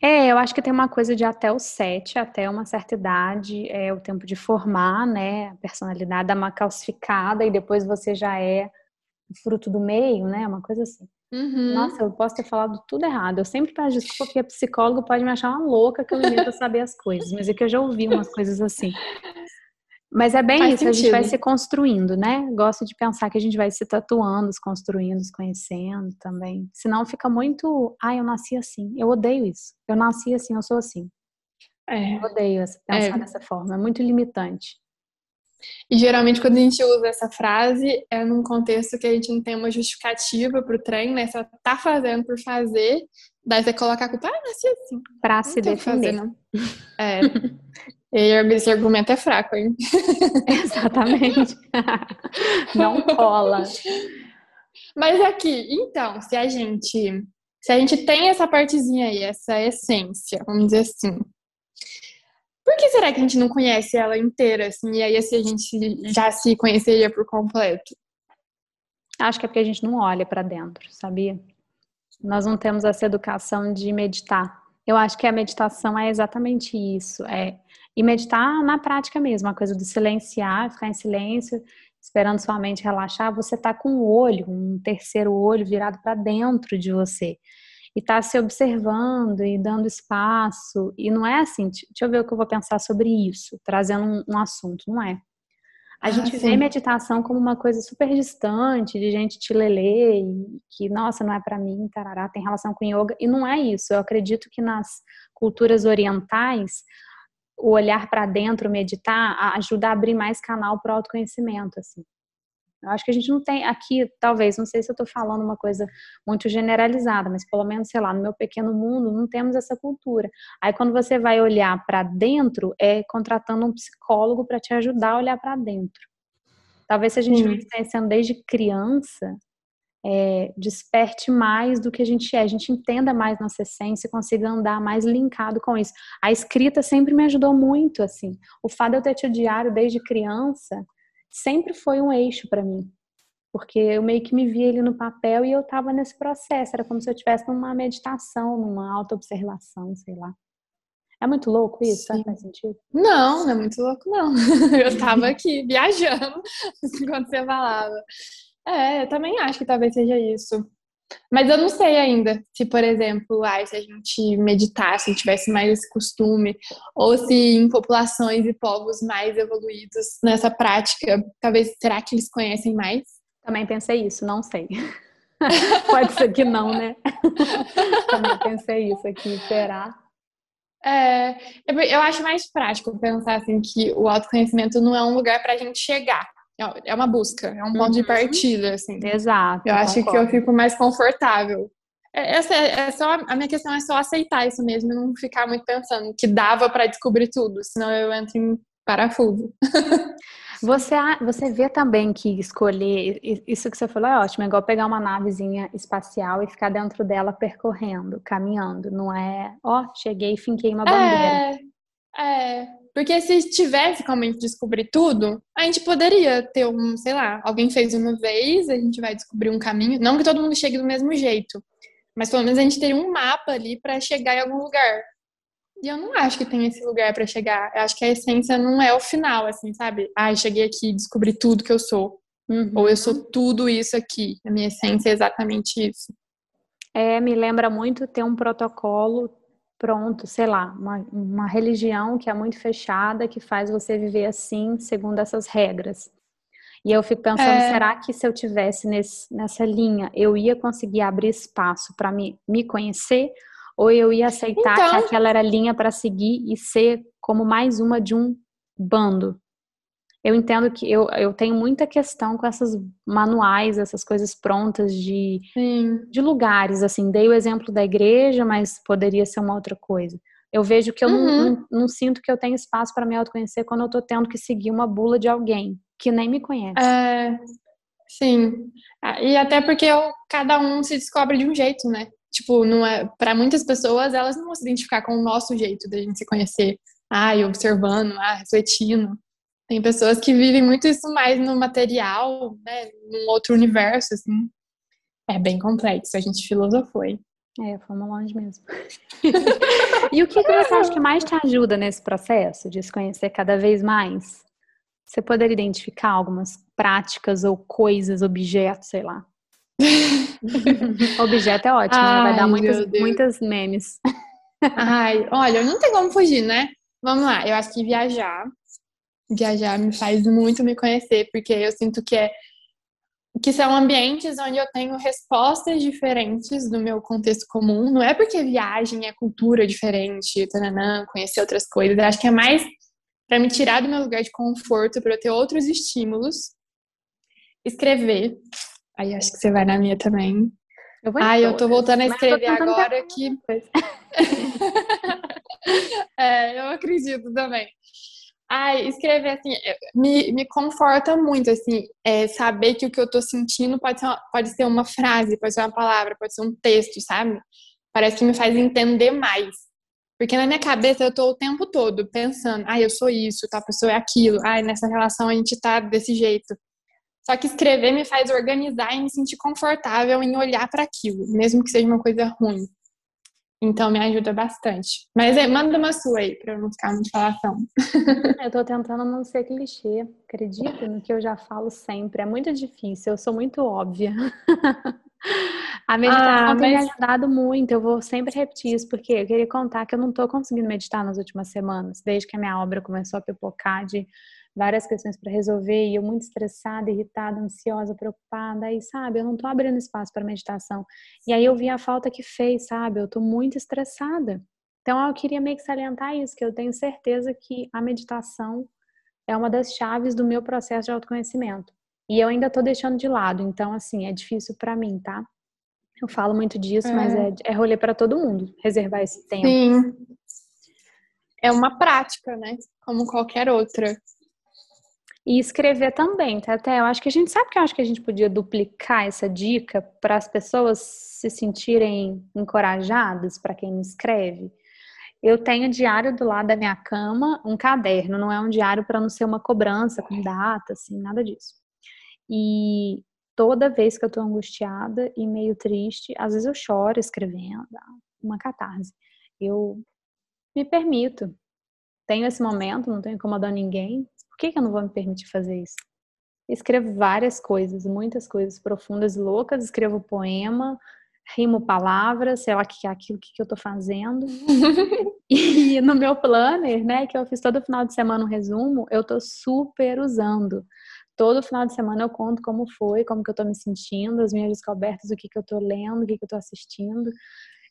É, eu acho que tem uma coisa de até os sete, até uma certa idade, é o tempo de formar, né, a personalidade, dar uma calcificada e depois você já é fruto do meio, né, uma coisa assim. Uhum. Nossa, eu posso ter falado tudo errado. Eu sempre peço desculpa porque a psicóloga pode me achar uma louca que eu invento saber as coisas, mas é que eu já ouvi umas coisas assim. Mas é bem Faz isso, sentido. a gente vai se construindo, né? Gosto de pensar que a gente vai se tatuando, se construindo, se conhecendo também. Senão fica muito, ah, eu nasci assim. Eu odeio isso. Eu nasci assim, eu sou assim. É. Eu odeio pensar é. dessa forma, é muito limitante. E geralmente quando a gente usa essa frase é num contexto que a gente não tem uma justificativa para o trem, né? Só tá fazendo por fazer, daí você coloca a culpa, ah, nasci assim. Para se defender. Fazer, é. e esse argumento é fraco, hein? [LAUGHS] Exatamente. [LAUGHS] não cola. Mas aqui, então, se a gente se a gente tem essa partezinha aí, essa essência, vamos dizer assim, por que será que a gente não conhece ela inteira, assim, e aí assim a gente já se conheceria por completo? Acho que é porque a gente não olha para dentro, sabia? Nós não temos essa educação de meditar. Eu acho que a meditação é exatamente isso, é e meditar na prática mesmo, a coisa do silenciar, ficar em silêncio, esperando sua mente relaxar, você tá com o olho, um terceiro olho virado para dentro de você e tá se observando e dando espaço. E não é assim, deixa eu ver o que eu vou pensar sobre isso, trazendo um, um assunto, não é. A ah, gente sim. vê meditação como uma coisa super distante, de gente te lelê, e que, nossa, não é para mim, tarará, tem relação com yoga. E não é isso. Eu acredito que nas culturas orientais, o olhar para dentro, meditar, ajuda a abrir mais canal para o autoconhecimento, assim. Eu acho que a gente não tem aqui, talvez, não sei se eu estou falando uma coisa muito generalizada, mas pelo menos, sei lá, no meu pequeno mundo, não temos essa cultura. Aí quando você vai olhar para dentro, é contratando um psicólogo para te ajudar a olhar para dentro. Talvez se a gente vem conhecendo desde criança, é, desperte mais do que a gente é, a gente entenda mais nossa essência e consiga andar mais linkado com isso. A escrita sempre me ajudou muito, assim. O fato de eu ter tido diário desde criança sempre foi um eixo para mim. Porque eu meio que me via ele no papel e eu estava nesse processo. Era como se eu estivesse numa meditação, numa autoobservação, sei lá. É muito louco isso? Sim. Faz sentido? Não, não é muito louco, não. [LAUGHS] Eu estava aqui viajando [LAUGHS] enquanto você falava. É, eu também acho que talvez seja isso. Mas eu não sei ainda se, por exemplo, ai, se a gente meditasse, tivesse mais esse costume, ou se em populações e povos mais evoluídos nessa prática, talvez, será que eles conhecem mais? Também pensei isso, não sei. [LAUGHS] Pode ser que não, né? [LAUGHS] Também pensei isso aqui, será? É, eu acho mais prático pensar assim que o autoconhecimento não é um lugar para a gente chegar. É, é uma busca, é um ponto uhum. de partida, assim. Exato. Eu acho que eu fico mais confortável. É, essa é, é, só a minha questão é só aceitar isso mesmo e não ficar muito pensando que dava para descobrir tudo, senão eu entro em parafuso. [LAUGHS] Você, você vê também que escolher, isso que você falou é ótimo, é igual pegar uma navezinha espacial e ficar dentro dela percorrendo, caminhando, não é, ó, cheguei e finquei uma bandeira. É, é, porque se tivesse como a gente descobrir tudo, a gente poderia ter um, sei lá, alguém fez uma vez, a gente vai descobrir um caminho. Não que todo mundo chegue do mesmo jeito, mas pelo menos a gente teria um mapa ali para chegar em algum lugar. E eu não acho que tem esse lugar para chegar. Eu acho que a essência não é o final, assim, sabe? Ah, cheguei aqui e descobri tudo que eu sou. Uhum. Ou eu sou tudo isso aqui. A minha essência é exatamente isso. É, me lembra muito ter um protocolo pronto, sei lá, uma, uma religião que é muito fechada, que faz você viver assim, segundo essas regras. E eu fico pensando, é... será que se eu tivesse nesse, nessa linha, eu ia conseguir abrir espaço para me, me conhecer? Ou eu ia aceitar então... que aquela era a linha para seguir e ser como mais uma de um bando? Eu entendo que eu, eu tenho muita questão com essas manuais, essas coisas prontas de, de lugares, assim. Dei o exemplo da igreja, mas poderia ser uma outra coisa. Eu vejo que eu uhum. não, não, não, sinto que eu tenho espaço para me autoconhecer quando eu tô tendo que seguir uma bula de alguém que nem me conhece. É, sim. E até porque eu, cada um se descobre de um jeito, né? Tipo, não é, para muitas pessoas, elas não vão se identificar com o nosso jeito da gente se conhecer. Ah, observando, ah, refletindo. Tem pessoas que vivem muito isso mais no material, né, num outro universo, assim. É bem complexo, a gente filosofou, hein? É, fomos longe mesmo. [LAUGHS] e o que, que você acha que mais te ajuda nesse processo de se conhecer cada vez mais? Você poderia identificar algumas práticas ou coisas, objetos, sei lá. [LAUGHS] Objeto é ótimo, Ai, né? vai dar muitas, muitas memes. Ai, olha, não tem como fugir, né? Vamos lá, eu acho que viajar viajar me faz muito me conhecer, porque eu sinto que é que são ambientes onde eu tenho respostas diferentes do meu contexto comum. Não é porque viagem é cultura diferente, tananã, conhecer outras coisas. Eu acho que é mais para me tirar do meu lugar de conforto, para eu ter outros estímulos. Escrever. Aí acho que você vai na minha também. Eu ah, eu tô voltando a escrever agora que. [LAUGHS] é, eu acredito também. Ai, escrever assim me, me conforta muito, assim, é, saber que o que eu tô sentindo pode ser, uma, pode ser uma frase, pode ser uma palavra, pode ser um texto, sabe? Parece que me faz entender mais. Porque na minha cabeça eu tô o tempo todo pensando, ai, eu sou isso, tal pessoa é aquilo, ai, nessa relação a gente tá desse jeito. Só que escrever me faz organizar e me sentir confortável em olhar para aquilo, mesmo que seja uma coisa ruim. Então me ajuda bastante. Mas é, manda uma sua aí, pra eu não ficar muito falação. [LAUGHS] Eu tô tentando não ser clichê. Acredita no que eu já falo sempre. É muito difícil, eu sou muito óbvia. [LAUGHS] A meditação ah, tem mas... me ajudado muito. Eu vou sempre repetir isso, porque eu queria contar que eu não tô conseguindo meditar nas últimas semanas, desde que a minha obra começou a pipocar de várias questões para resolver e eu muito estressada, irritada, ansiosa, preocupada, aí, sabe, eu não tô abrindo espaço para meditação. E aí eu vi a falta que fez, sabe? Eu tô muito estressada. Então eu queria meio que salientar isso, que eu tenho certeza que a meditação é uma das chaves do meu processo de autoconhecimento. E eu ainda tô deixando de lado, então assim, é difícil para mim, tá? Eu falo muito disso, é. mas é, é rolê para todo mundo, reservar esse tempo. Sim. É uma prática, né? Como qualquer outra. E escrever também, tá? Até eu acho que a gente sabe que eu acho que a gente podia duplicar essa dica para as pessoas se sentirem encorajadas para quem escreve. Eu tenho diário do lado da minha cama, um caderno, não é um diário para não ser uma cobrança com data, assim, nada disso. E toda vez que eu tô angustiada e meio triste, às vezes eu choro escrevendo, uma catarse. Eu me permito. Tenho esse momento, não tô incomodando ninguém, que, que eu não vou me permitir fazer isso? Escrevo várias coisas, muitas coisas profundas e loucas, escrevo poema, rimo palavras, sei lá que é aquilo que, que eu tô fazendo. [LAUGHS] e no meu planner, né, que eu fiz todo final de semana um resumo, eu tô super usando. Todo final de semana eu conto como foi, como que eu tô me sentindo, as minhas descobertas, o que que eu tô lendo, o que que eu tô assistindo.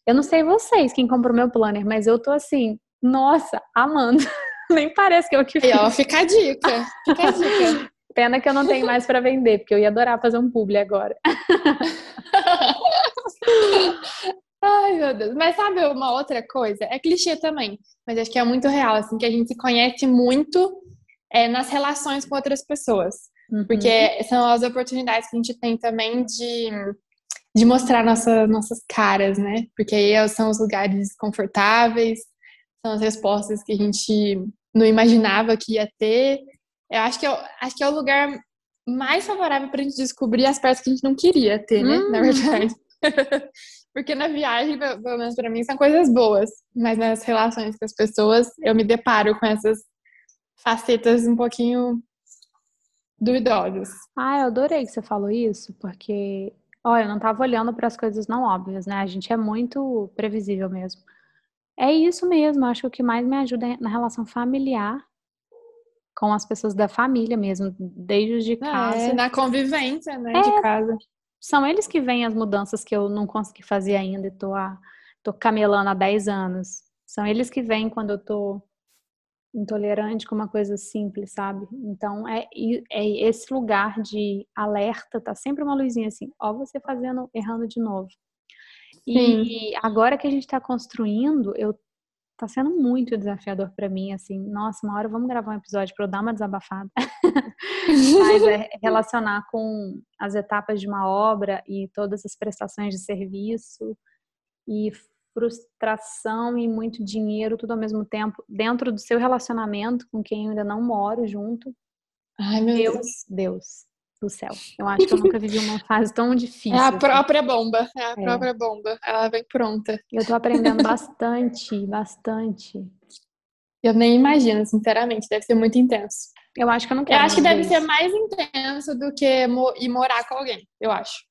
Eu não sei vocês, quem comprou meu planner, mas eu tô assim, nossa, amando. [LAUGHS] [LAUGHS] Nem parece que eu que fiz. Aí, ó, fica a dica. Fica a dica. [LAUGHS] Pena que eu não tenho mais para vender, porque eu ia adorar fazer um publi agora. [LAUGHS] Ai, meu Deus. Mas sabe uma outra coisa? É clichê também, mas acho que é muito real, assim, que a gente se conhece muito é, nas relações com outras pessoas. Uhum. Porque são as oportunidades que a gente tem também de, de mostrar nossa, nossas caras, né? Porque aí são os lugares confortáveis, são as respostas que a gente não imaginava que ia ter. Eu acho que, eu, acho que é o lugar mais favorável para a gente descobrir as partes que a gente não queria ter, né? Hum. Na verdade. [LAUGHS] Porque na viagem, pelo menos para mim, são coisas boas. Mas nas relações com as pessoas, eu me deparo com essas facetas um pouquinho duvidosas. Ah, eu adorei que você falou isso, porque, olha, eu não estava olhando para as coisas não óbvias, né? A gente é muito previsível mesmo. É isso mesmo, acho que o que mais me ajuda na relação familiar, com as pessoas da família mesmo, desde os de casa. É, na convivência, né, é, de casa. São eles que veem as mudanças que eu não consegui fazer ainda e tô, a, tô camelando há 10 anos. São eles que vêm quando eu tô intolerante com uma coisa simples, sabe? Então é, é esse lugar de alerta, tá sempre uma luzinha assim, ó, você fazendo, errando de novo. Sim. E agora que a gente está construindo, eu tá sendo muito desafiador para mim, assim, nossa, uma hora vamos gravar um episódio para eu dar uma desabafada. [LAUGHS] Mas é relacionar com as etapas de uma obra e todas as prestações de serviço e frustração e muito dinheiro, tudo ao mesmo tempo, dentro do seu relacionamento com quem eu ainda não moro junto. Ai, meu Deus. Deus. Do céu. Eu acho que eu nunca vivi uma fase tão difícil. É a assim. própria bomba, é a é. própria bomba. Ela vem pronta. Eu tô aprendendo bastante, bastante. Eu nem imagino, sinceramente, deve ser muito intenso. Eu acho que eu não quero. Eu acho que deve ser mais intenso do que ir morar com alguém, eu acho.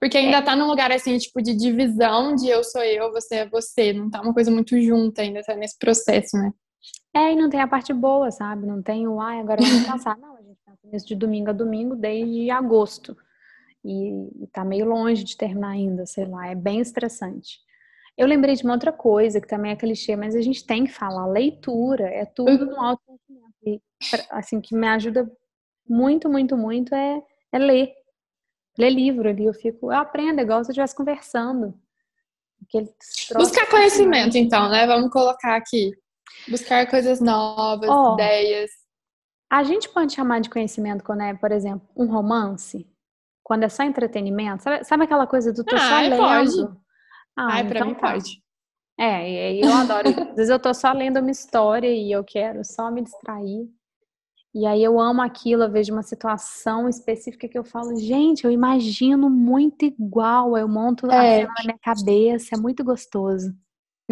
Porque ainda é. tá num lugar assim, tipo, de divisão de eu sou eu, você é você. Não tá uma coisa muito junta ainda, tá nesse processo, né? É, e não tem a parte boa, sabe? Não tem o, ai, agora eu vou cansar. Não, nisso de domingo a domingo desde agosto. E, e tá meio longe de terminar ainda, sei lá, é bem estressante. Eu lembrei de uma outra coisa que também é clichê, mas a gente tem que falar. Leitura é tudo no autoconhecimento. E, assim, que me ajuda muito, muito, muito é, é ler ler livro ali, eu fico, eu aprendo, é igual se eu estivesse conversando. Buscar conhecimento, então, né? Vamos colocar aqui. Buscar coisas novas, oh, ideias. A gente pode chamar de conhecimento quando é, por exemplo, um romance? Quando é só entretenimento? Sabe, sabe aquela coisa do tô ah, só lendo? Pode. Ah, Ai, então pra mim tá. pode. É, eu adoro. Às vezes eu tô só lendo uma história e eu quero só me distrair. E aí eu amo aquilo, eu vejo uma situação específica que eu falo, gente, eu imagino muito igual, eu monto é. a cena na minha cabeça, é muito gostoso.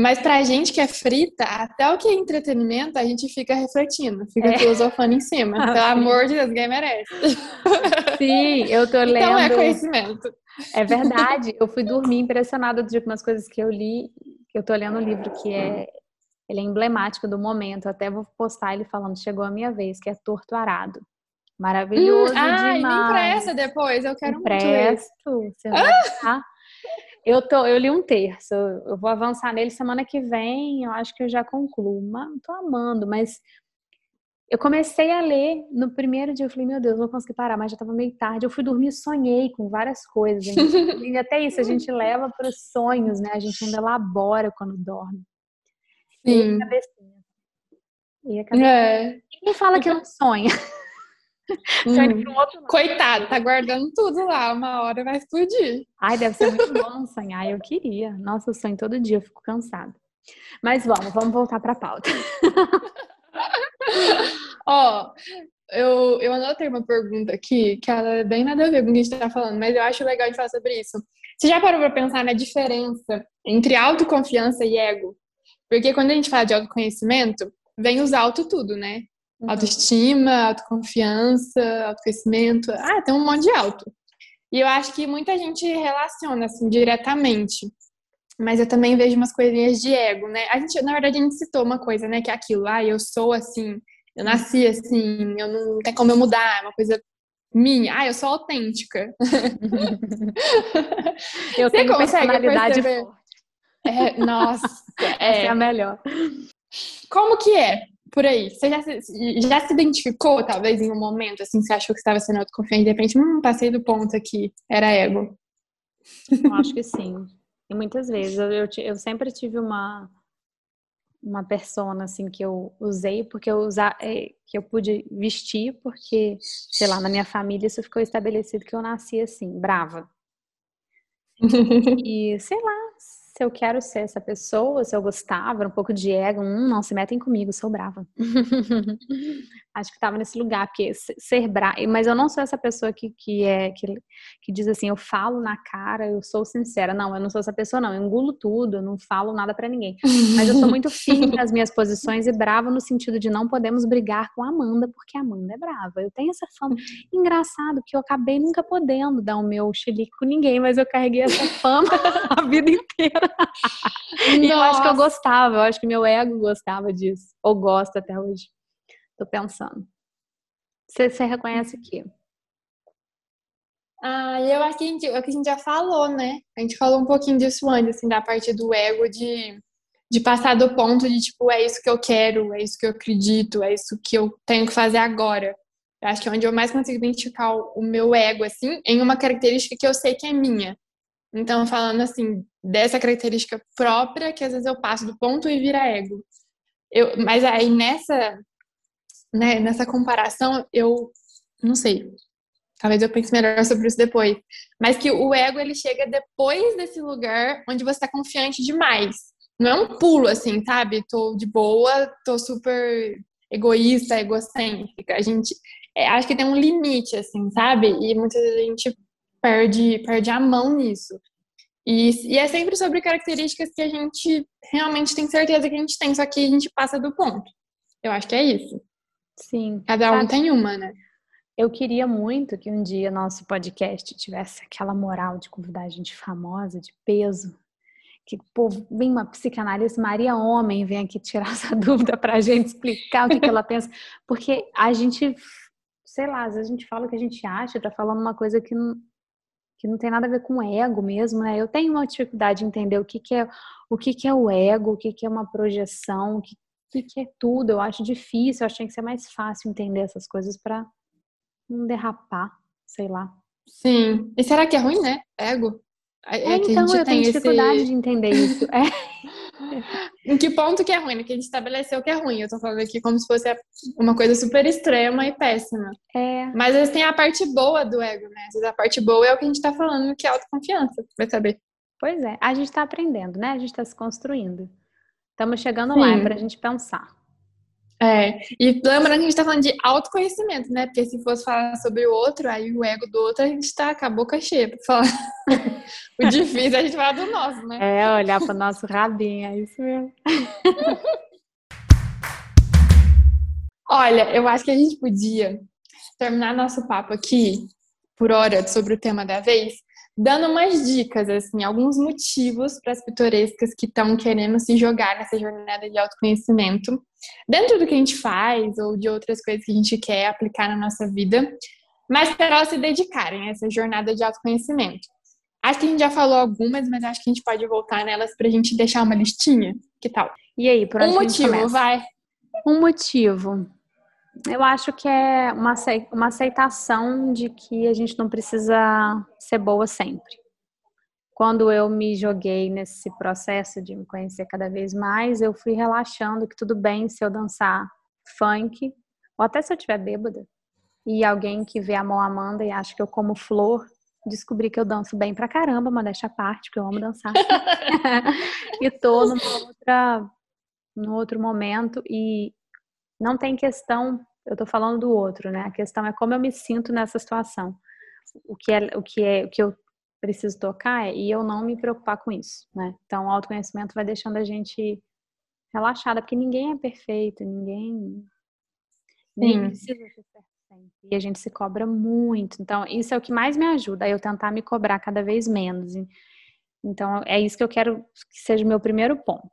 Mas pra gente que é frita, até o que é entretenimento, a gente fica refletindo, fica é. filosofando em cima. [LAUGHS] Ah, Pelo amor de Deus, ninguém merece. [LAUGHS] Sim, eu tô lendo. Então é conhecimento. É verdade. Eu fui dormir impressionada de algumas coisas que eu li. Eu tô lendo um livro que é ele é emblemático do momento. até vou postar ele falando, chegou a minha vez, que é Torto Arado. Maravilhoso hum, ai, demais. me empresta depois, eu quero Empresto, muito Você vai ah! Eu, tô, eu li um terço, eu vou avançar nele semana que vem, eu acho que eu já concluo. Mas tô amando, mas eu comecei a ler no primeiro dia, eu falei, meu Deus, não vou conseguir parar, mas já estava meio tarde. Eu fui dormir, sonhei com várias coisas. [LAUGHS] e até isso, a gente leva para os sonhos, né? A gente ainda elabora quando dorme. Sim. E a cabecinha. E a cabecinha. É. Quem fala que não sonha? [LAUGHS] Hum. Coitado, tá guardando tudo lá, uma hora vai explodir. Ai, deve ser muito bom não sonhar, eu queria. Nossa, eu sonho todo dia, eu fico cansada. Mas vamos, vamos voltar pra pauta. [LAUGHS] Ó, eu, eu anotei uma pergunta aqui, que ela é bem nada a ver com o que a gente tá falando, mas eu acho legal de falar sobre isso. Você já parou pra pensar na diferença entre autoconfiança e ego? Porque quando a gente fala de autoconhecimento, vem os auto tudo, né? Uhum. Autoestima, autoconfiança, autoconhecimento. Ah, tem um monte de auto. E eu acho que muita gente relaciona assim diretamente. Mas eu também vejo umas coisinhas de ego, né? A gente, na verdade, a gente citou uma coisa, né? Que é aquilo, ah, eu sou assim, eu nasci assim, eu não tem como eu mudar, é uma coisa minha. Ah, eu sou autêntica. eu Você tenho personalidade forte. É, nossa, [LAUGHS] é. é a melhor. Como que é por aí? Você já se, já se identificou, talvez, em um momento, assim, você achou que estava sendo autoconfiante e de repente, hum, passei do ponto aqui, era ego? Eu acho que sim. E muitas vezes. Eu, eu, eu sempre tive uma uma persona assim que eu usei porque eu usar é, que eu pude vestir porque sei lá na minha família isso ficou estabelecido que eu nasci assim brava [LAUGHS] e sei lá se eu quero ser essa pessoa, se eu gostava, um pouco de ego, hum, não se metem comigo, sou brava. [LAUGHS] Acho que estava nesse lugar, porque ser brava, mas eu não sou essa pessoa que, que é que, que diz assim, eu falo na cara, eu sou sincera. Não, eu não sou essa pessoa, não. Eu engulo tudo, eu não falo nada para ninguém. Mas eu sou muito [LAUGHS] firme nas minhas posições e brava no sentido de não podemos brigar com a Amanda, porque a Amanda é brava. Eu tenho essa fama. Engraçado que eu acabei nunca podendo dar o meu chilique com ninguém, mas eu carreguei essa fama [LAUGHS] a vida inteira. E eu acho que eu gostava, eu acho que meu ego gostava disso, ou gosta até hoje. Tô pensando. Você, você reconhece o quê? Ah, eu acho que a gente, é o que a gente já falou, né? A gente falou um pouquinho disso antes, assim, da parte do ego de, de passar do ponto de, tipo, é isso que eu quero, é isso que eu acredito, é isso que eu tenho que fazer agora. Eu acho que é onde eu mais consigo identificar o meu ego, assim, em uma característica que eu sei que é minha. Então, falando assim, dessa característica própria, que às vezes eu passo do ponto e vira ego. Eu, mas aí nessa, né, nessa comparação, eu não sei. Talvez eu pense melhor sobre isso depois. Mas que o ego ele chega depois desse lugar onde você está confiante demais. Não é um pulo assim, sabe? Tô de boa, tô super egoísta, egocêntrica. A gente é, acho que tem um limite, assim, sabe? E muitas vezes a gente perde, perde a mão nisso. E, e é sempre sobre características que a gente realmente tem certeza que a gente tem, só que a gente passa do ponto. Eu acho que é isso. Sim. Cada um tem uma, né? Eu queria muito que um dia nosso podcast tivesse aquela moral de convidar gente famosa, de peso. Que, pô, vem uma psicanalista Maria Homem, vem aqui tirar [LAUGHS] essa dúvida pra gente, explicar o que, que ela pensa. Porque a gente, sei lá, às vezes a gente fala o que a gente acha, tá falando uma coisa que não, que não tem nada a ver com ego mesmo, né? Eu tenho uma dificuldade de entender o que, que é o que, que é o ego, o que, que é uma projeção, o que, que, que é tudo. Eu acho difícil, eu acho que tem que ser mais fácil entender essas coisas para não derrapar, sei lá. Sim. E será que é ruim, né? Ego? É, é então, eu tenho dificuldade esse... de entender isso. É. [LAUGHS] em que ponto que é ruim? Que a gente estabeleceu que é ruim. Eu tô falando aqui como se fosse uma coisa super extrema e péssima. É. Mas às vezes tem a parte boa do ego, né? Às vezes a parte boa é o que a gente tá falando, que é autoconfiança. Vai saber. Pois é. A gente tá aprendendo, né? A gente tá se construindo. Estamos chegando Sim. lá é pra gente pensar. É, e lembrando que a gente tá falando de autoconhecimento, né? Porque se fosse falar sobre o outro, aí o ego do outro, a gente tá com a boca cheia pra falar. [LAUGHS] o difícil é a gente falar do nosso, né? É, olhar pro nosso rabinho, é isso mesmo. [LAUGHS] Olha, eu acho que a gente podia terminar nosso papo aqui, por hora, sobre o tema da vez, dando umas dicas, assim, alguns motivos para as pitorescas que estão querendo se jogar nessa jornada de autoconhecimento, dentro do que a gente faz ou de outras coisas que a gente quer aplicar na nossa vida, mas para elas se dedicarem a essa jornada de autoconhecimento. Acho que a gente já falou algumas, mas acho que a gente pode voltar nelas para a gente deixar uma listinha. Que tal? E aí, por onde um motivo, vai. Um motivo. Eu acho que é uma, uma aceitação de que a gente não precisa ser boa sempre. Quando eu me joguei nesse processo de me conhecer cada vez mais, eu fui relaxando que tudo bem se eu dançar funk, ou até se eu estiver bêbada, e alguém que vê a mão Amanda e acha que eu como flor, descobri que eu danço bem pra caramba, modéstia à parte, que eu amo dançar. [LAUGHS] e tô numa outra, num outro momento e não tem questão eu estou falando do outro, né? A questão é como eu me sinto nessa situação. O que é o que é o que eu preciso tocar é e eu não me preocupar com isso, né? Então, o autoconhecimento vai deixando a gente relaxada, porque ninguém é perfeito, ninguém ninguém precisa ser perfeito. E a gente se cobra muito. Então, isso é o que mais me ajuda, eu tentar me cobrar cada vez menos. Então, é isso que eu quero que seja o meu primeiro ponto.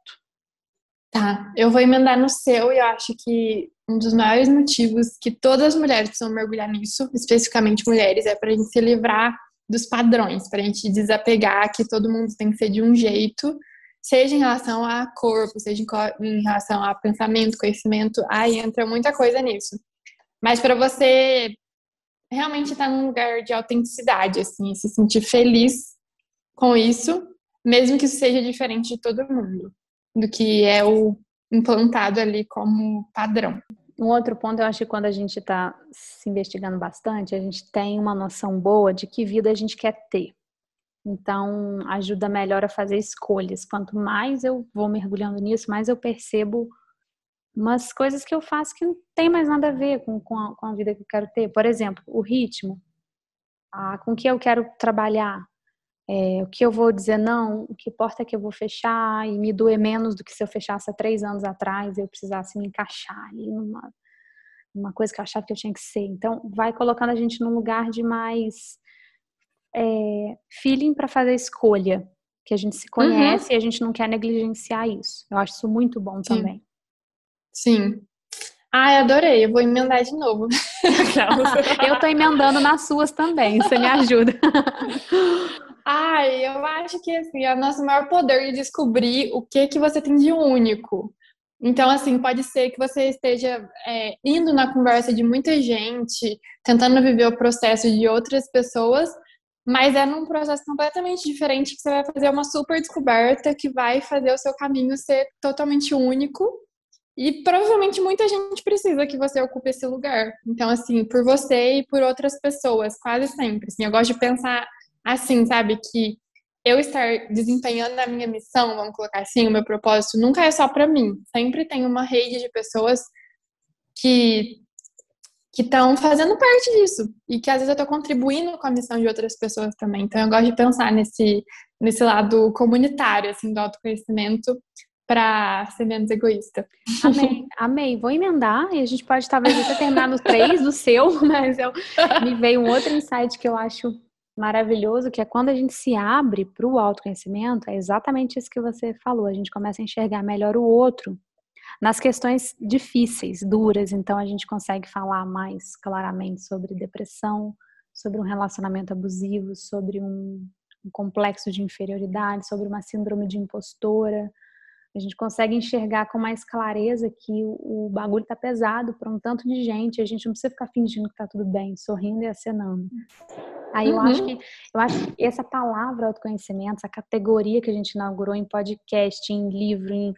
Tá, eu vou emendar no seu e eu acho que um dos maiores motivos que todas as mulheres precisam mergulhar nisso, especificamente mulheres, é para a gente se livrar dos padrões, para a gente desapegar que todo mundo tem que ser de um jeito, seja em relação a corpo, seja em relação a pensamento, conhecimento, aí entra muita coisa nisso. Mas para você realmente estar tá num lugar de autenticidade, assim, se sentir feliz com isso, mesmo que isso seja diferente de todo mundo do que é o implantado ali como padrão. Um outro ponto, eu acho que quando a gente está se investigando bastante, a gente tem uma noção boa de que vida a gente quer ter. Então, ajuda melhor a fazer escolhas. Quanto mais eu vou mergulhando nisso, mais eu percebo umas coisas que eu faço que não tem mais nada a ver com, com, a, com a vida que eu quero ter. Por exemplo, o ritmo. Ah, com que eu quero trabalhar. É, o que eu vou dizer não, o que importa é que eu vou fechar e me doer menos do que se eu fechasse há três anos atrás e eu precisasse me encaixar ali numa, numa coisa que eu achava que eu tinha que ser. Então, vai colocando a gente num lugar de mais é, feeling para fazer escolha, que a gente se conhece uhum. e a gente não quer negligenciar isso. Eu acho isso muito bom Sim. também. Sim. Ai, adorei. Eu vou emendar de novo. [LAUGHS] eu tô emendando nas suas também. Você me ajuda. [LAUGHS] Ai, eu acho que assim, é o nosso maior poder de descobrir o que que você tem de único. Então, assim, pode ser que você esteja é, indo na conversa de muita gente, tentando viver o processo de outras pessoas, mas é num processo completamente diferente que você vai fazer uma super descoberta que vai fazer o seu caminho ser totalmente único. E provavelmente muita gente precisa que você ocupe esse lugar. Então, assim, por você e por outras pessoas, quase sempre. Assim, eu gosto de pensar assim, sabe? Que eu estar desempenhando a minha missão, vamos colocar assim, o meu propósito, nunca é só para mim. Sempre tem uma rede de pessoas que que estão fazendo parte disso e que às vezes eu estou contribuindo com a missão de outras pessoas também. Então eu gosto de pensar nesse nesse lado comunitário assim do autoconhecimento para ser menos egoísta. Amei, amei. Vou emendar e a gente pode talvez até terminar no três do seu, [LAUGHS] mas eu me veio um outro insight que eu acho maravilhoso, que é quando a gente se abre para o autoconhecimento, é exatamente isso que você falou, a gente começa a enxergar melhor o outro nas questões difíceis, duras, então a gente consegue falar mais claramente sobre depressão, sobre um relacionamento abusivo, sobre um, um complexo de inferioridade, sobre uma síndrome de impostora, a gente consegue enxergar com mais clareza que o, bagulho tá pesado para um tanto de gente, a gente não precisa ficar fingindo que tá tudo bem, sorrindo e acenando. Aí eu acho uhum. que eu acho que essa palavra autoconhecimento, essa categoria que a gente inaugurou em podcast, em livro, em,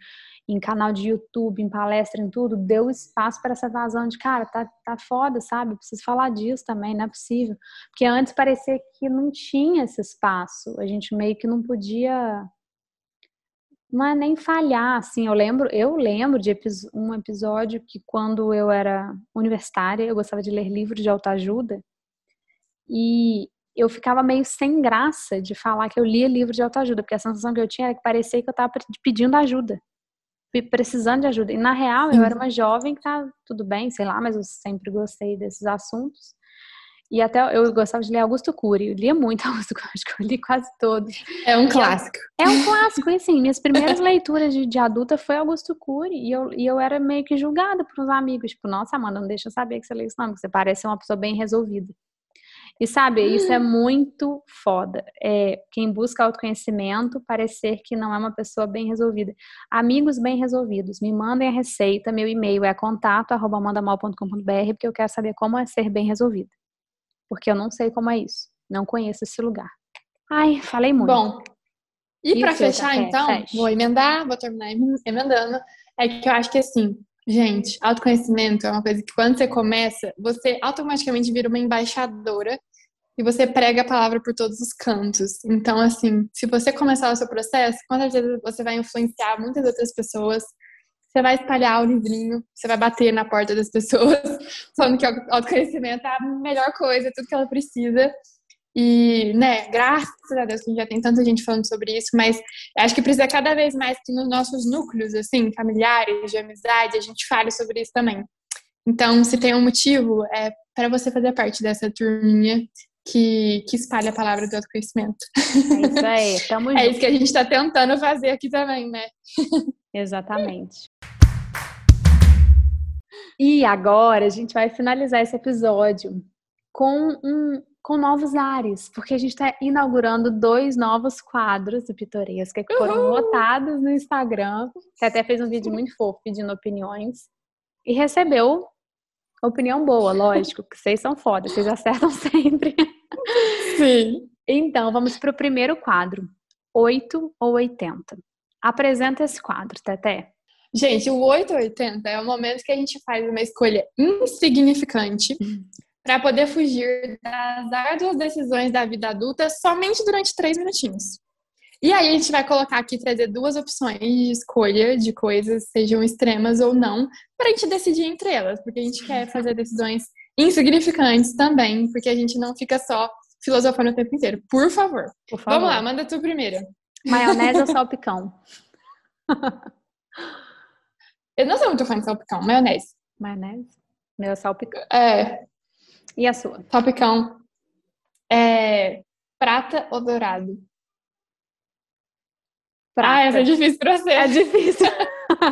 em canal de YouTube, em palestra, em tudo, deu espaço para essa vazão de, cara, tá, tá foda, sabe? preciso falar disso também, não é possível. Porque antes parecia que não tinha esse espaço, a gente meio que não podia não é nem falhar, assim, eu lembro, eu lembro de um episódio que quando eu era universitária, eu gostava de ler livros de autoajuda e eu ficava meio sem graça de falar que eu lia livro de autoajuda, porque a sensação que eu tinha era que parecia que eu estava pedindo ajuda, precisando de ajuda. E na real, eu era uma jovem que tá tudo bem, sei lá, mas eu sempre gostei desses assuntos. E até eu gostava de ler Augusto Cury. Eu lia muito [LAUGHS] Augusto Cury, acho que eu li quase todos. É um clássico. É, é um clássico. E assim, minhas primeiras leituras de, de, adulta foi Augusto Cury. E eu, e eu era meio que julgada por uns amigos. Tipo, nossa, Amanda, não deixa eu saber que você lê isso não, porque você parece uma pessoa bem resolvida. E sabe, isso é muito foda. É, quem busca autoconhecimento, parecer que não é uma pessoa bem resolvida. Amigos bem resolvidos, me mandem a receita, meu e-mail é contato.amandamal.com.br, porque eu quero saber como é ser bem resolvida porque eu não sei como é isso. Não conheço esse lugar. Ai, falei muito. Bom, e para fechar, então, fecha. vou emendar, vou terminar emendando. É que eu acho que assim, gente, autoconhecimento é uma coisa que quando você começa, você automaticamente vira uma embaixadora e você prega a palavra por todos os cantos. Então, assim, se você começar o seu processo, quantas vezes você vai influenciar muitas outras pessoas você vai espalhar o livrinho, você vai bater na porta das pessoas, [LAUGHS] falando que o autoconhecimento é a melhor coisa, tudo que ela precisa. E, né, graças a Deus que já tem tanta gente falando sobre isso, mas acho que precisa cada vez mais que nos nossos núcleos, assim, familiares, de amizade, a gente fale sobre isso também. Então, se tem um motivo, é para você fazer parte dessa turminha que, que espalha a palavra do autoconhecimento. É isso aí, tamo junto. [LAUGHS] É isso que a gente está tentando fazer aqui também, né? Exatamente. E agora a gente vai finalizar esse episódio com um com novos ares, porque a gente está inaugurando dois novos quadros do Pitoresca que foram Uhul! votados no Instagram. Você até fez um vídeo muito fofo pedindo opiniões e recebeu opinião boa, lógico, que vocês são foda, vocês acertam [LAUGHS] sempre. Sim. Então, vamos para o primeiro quadro: 8 ou 80. Apresenta esse quadro, Teté. Gente, o 880 é o momento que a gente faz uma escolha insignificante para poder fugir das árduas decisões da vida adulta somente durante três minutinhos. E aí a gente vai colocar aqui, trazer duas opções de escolha de coisas, sejam extremas ou não, para a gente decidir entre elas, porque a gente quer fazer decisões insignificantes também, porque a gente não fica só filosofando o tempo inteiro. Por favor. Por favor. Vamos lá, manda tu primeiro. Maionese ou [LAUGHS] salpicão? Eu não sou muito fã de salpicão. Maionese. Maionese? Meu salpicão. É. E a sua? Salpicão. É... Prata ou dourado? Prata. Ah, essa é difícil pra você. É difícil.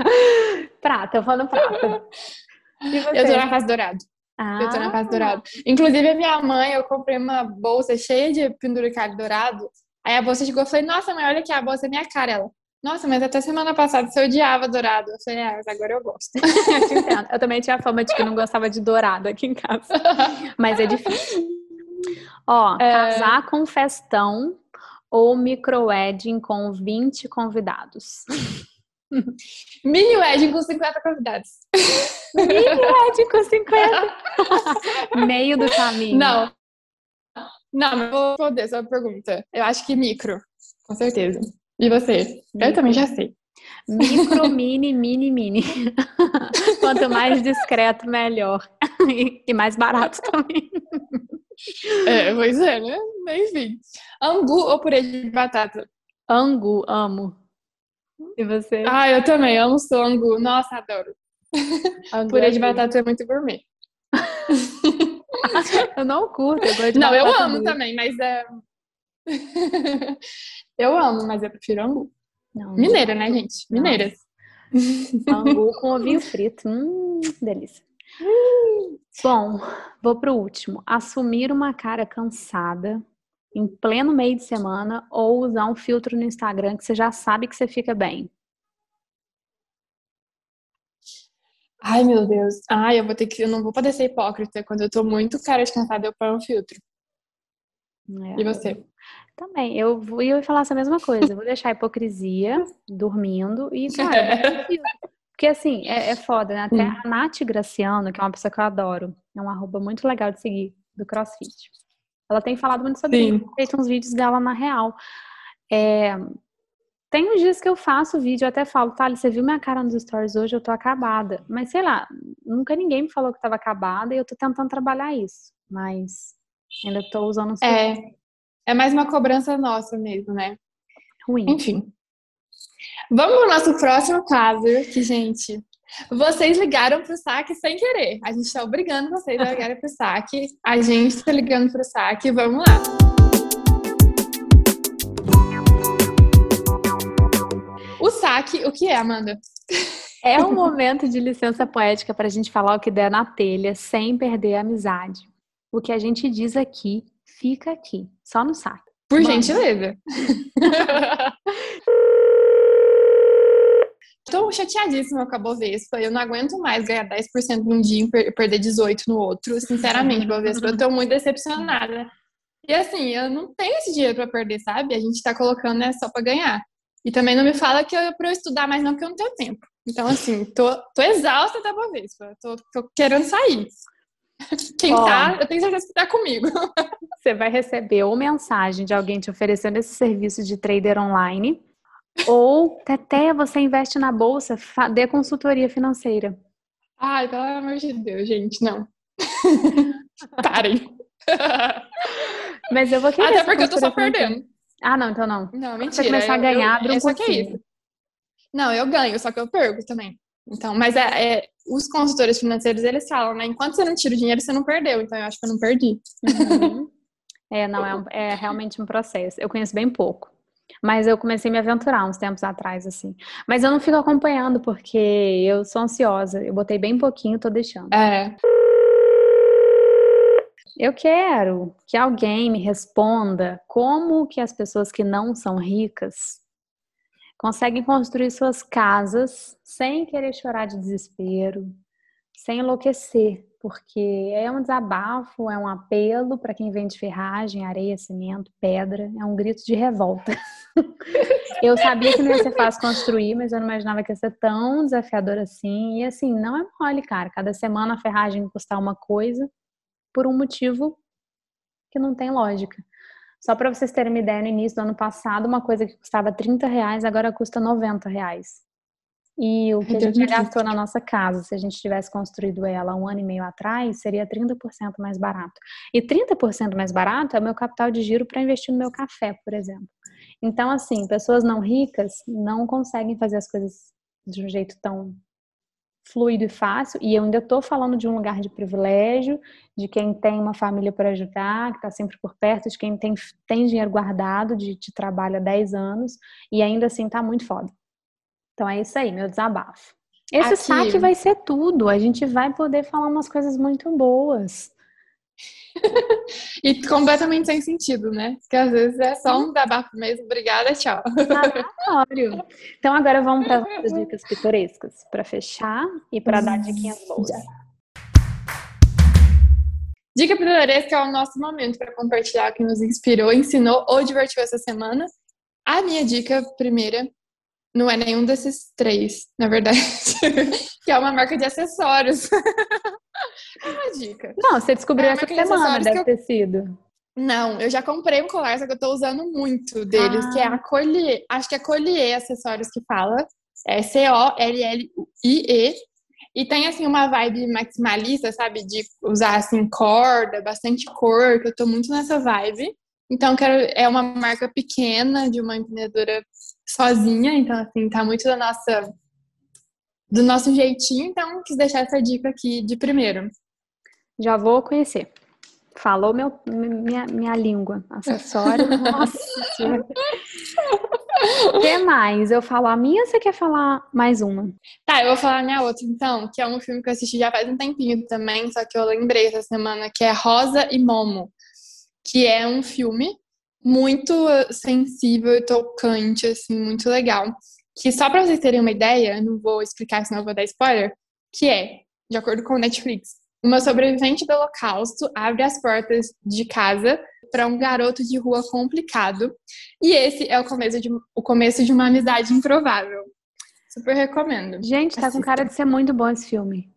[LAUGHS] prata, eu falo prata. [LAUGHS] Eu tô na fase dourado. Ah. Eu tô na fase dourado. Inclusive, a minha mãe, eu comprei uma bolsa cheia de penduricalho dourado. Aí a bolsa chegou e falei, nossa, mãe, olha aqui, a bolsa é minha cara. Ela, nossa, mas até semana passada você odiava dourado. Eu falei, ah, mas agora eu gosto. [LAUGHS] eu, eu também tinha a fama de que não gostava de dourado aqui em casa. [LAUGHS] Mas é difícil. Ó, é... casar com festão ou micro-wedding com 20 convidados? Mini wedding com 50 convidados. Mini wedding com 50. Meio do caminho. Não. Não, mas vou responder essa pergunta. Eu acho que micro, com certeza. E você? Micro. Eu também já sei. Micro, mini, mini, mini. Quanto mais discreto, melhor. E mais barato também. É, pois é, né? Enfim. Angu ou purê de batata? Angu, amo. E você? Ah, eu também amo o angu. Nossa, adoro. Angu purê de batata é muito gourmet. [LAUGHS] eu não curto, eu Não, eu amo também, mas é. [LAUGHS] eu amo, mas eu prefiro angu. Não, Mineira, né, gente? Mineiras. Angu com ovinho frito. Hum, delícia. Bom, vou pro último. Assumir uma cara cansada em pleno meio de semana ou usar um filtro no Instagram que você já sabe que você fica bem. Ai, meu Deus. Ai, eu vou ter que. Eu não vou poder ser hipócrita. Quando eu tô muito cara de cansada, eu ponho um filtro. É. E você? Também, eu vou, eu ia falar essa mesma coisa. Eu vou deixar a hipocrisia dormindo e, cara, [LAUGHS] porque assim, é, é foda, né? Até hum. a Nath Graciano, que é uma pessoa que eu adoro, é um arroba muito legal de seguir do CrossFit. Ela tem falado muito sobre Sim. isso, feito uns vídeos dela na real. É, tem uns dias que eu faço vídeo, eu até falo, tá, você viu minha cara nos stories hoje, eu tô acabada. Mas sei lá, nunca ninguém me falou que tava acabada e eu tô tentando trabalhar isso. Mas ainda tô usando um É, é mais uma cobrança nossa mesmo, né? Ruim. Enfim. Vamos ao nosso próximo caso, que, gente, vocês ligaram pro saque sem querer. A gente tá obrigando vocês a ligarem pro saque. A gente tá ligando pro saque. Vamos lá. O saque, o que é, Amanda? É um momento de licença poética para a gente falar o que der na telha, sem perder a amizade. O que a gente diz aqui, fica aqui, só no saque. Por Manda. gentileza. [LAUGHS] Estou chateadíssima com a Bovespa. Eu não aguento mais ganhar 10% num dia e perder 18% no outro. Sinceramente, [LAUGHS] Bovespa, eu estou muito decepcionada. E assim, eu não tenho esse dinheiro para perder, sabe? A gente está colocando né, só para ganhar. E também não me fala que é para eu estudar mais não, porque eu não tenho tempo. Então, assim, tô, tô exausta da Bovespa. Tô, tô querendo sair. [LAUGHS] Quem Ó, tá, eu tenho certeza que tá comigo. [LAUGHS] Você vai receber ou mensagem de alguém te oferecendo esse serviço de trader online, ou até você investe na bolsa, dê consultoria financeira. Ai, pelo amor de Deus, gente, não. [LAUGHS] Parem. Mas eu vou querer. Até porque eu tô só perdendo. Ah, não, então não. Não, mentira. Você começar a ganhar, abre um só que é isso. Não, eu ganho, só que eu perco também. Então, mas é, é, os consultores financeiros, eles falam, né? Enquanto você não tira o dinheiro, você não perdeu. Então, eu acho que eu não perdi. Uhum. É, não, é, um, é realmente um processo. Eu conheço bem pouco. Mas eu comecei a me aventurar uns tempos atrás, assim. Mas eu não fico acompanhando, porque eu sou ansiosa. Eu botei bem pouquinho, tô deixando. É. Eu quero que alguém me responda como que as pessoas que não são ricas conseguem construir suas casas sem querer chorar de desespero, sem enlouquecer, porque é um desabafo, é um apelo para quem vende ferragem, areia, cimento, pedra, é um grito de revolta. [LAUGHS] eu sabia que não ia ser fácil construir, mas eu não imaginava que ia ser tão desafiador assim. E assim, não é mole, cara. Cada semana a ferragem custar uma coisa por um motivo que não tem lógica. Só para vocês terem uma ideia, no início do ano passado, uma coisa que custava 30 reais agora custa 90 reais. E o que a gente gastou na nossa casa, se a gente tivesse construído ela um ano e meio atrás, seria 30% mais barato. E 30% mais barato é o meu capital de giro para investir no meu café, por exemplo. Então, assim, pessoas não ricas não conseguem fazer as coisas de um jeito tão fluido e fácil, e eu ainda estou falando de um lugar de privilégio, de quem tem uma família para ajudar, que está sempre por perto, de quem tem, tem dinheiro guardado, de, de trabalho há 10 anos, e ainda assim está muito foda. Então é isso aí, meu desabafo. Esse Aqui. saque vai ser tudo. A gente vai poder falar umas coisas muito boas. [LAUGHS] e completamente sem sentido, né? Porque às vezes é só um desabafo mesmo. Obrigada, tchau. Aleatório. Então agora vamos para as [LAUGHS] dicas pitorescas para fechar e para dar diquinhas boas. Dica pitoresca é o nosso momento para compartilhar o que nos inspirou, ensinou ou divertiu essa semana. A minha dica primeira não é nenhum desses três, na verdade, [LAUGHS] que é uma marca de acessórios. [LAUGHS] é uma dica. Não, você descobriu é essa semana, deve eu... ter sido. Não, eu já comprei um colar, só que eu tô usando muito deles, ah. que é a Collier. Acho que é Collier Acessórios que fala. É C-O-L-L-I-E. E tem, assim, uma vibe maximalista, sabe? De usar, assim, corda, bastante cor, que eu tô muito nessa vibe. Então, quero, é uma marca pequena, de uma empreendedora sozinha. Então, assim, tá muito da nossa... Do nosso jeitinho. Então, quis deixar essa dica aqui de primeiro. Já vou conhecer. Falou meu, minha, minha língua. Acessório. [LAUGHS] Nossa O que mais? Eu falo a minha ou você quer falar mais uma? Tá, eu vou falar a minha outra então, que é um filme que eu assisti já faz um tempinho também, só que eu lembrei essa semana, que é Rosa e Momo, que é um filme muito sensível e tocante, assim, muito legal. Que só pra vocês terem uma ideia, não vou explicar, senão eu vou dar spoiler, que é, de acordo com o Netflix, uma sobrevivente do Holocausto abre as portas de casa para um garoto de rua complicado. E esse é o começo de, o começo de uma amizade improvável. Super recomendo. Gente, tá Assista. com cara de ser muito bom esse filme.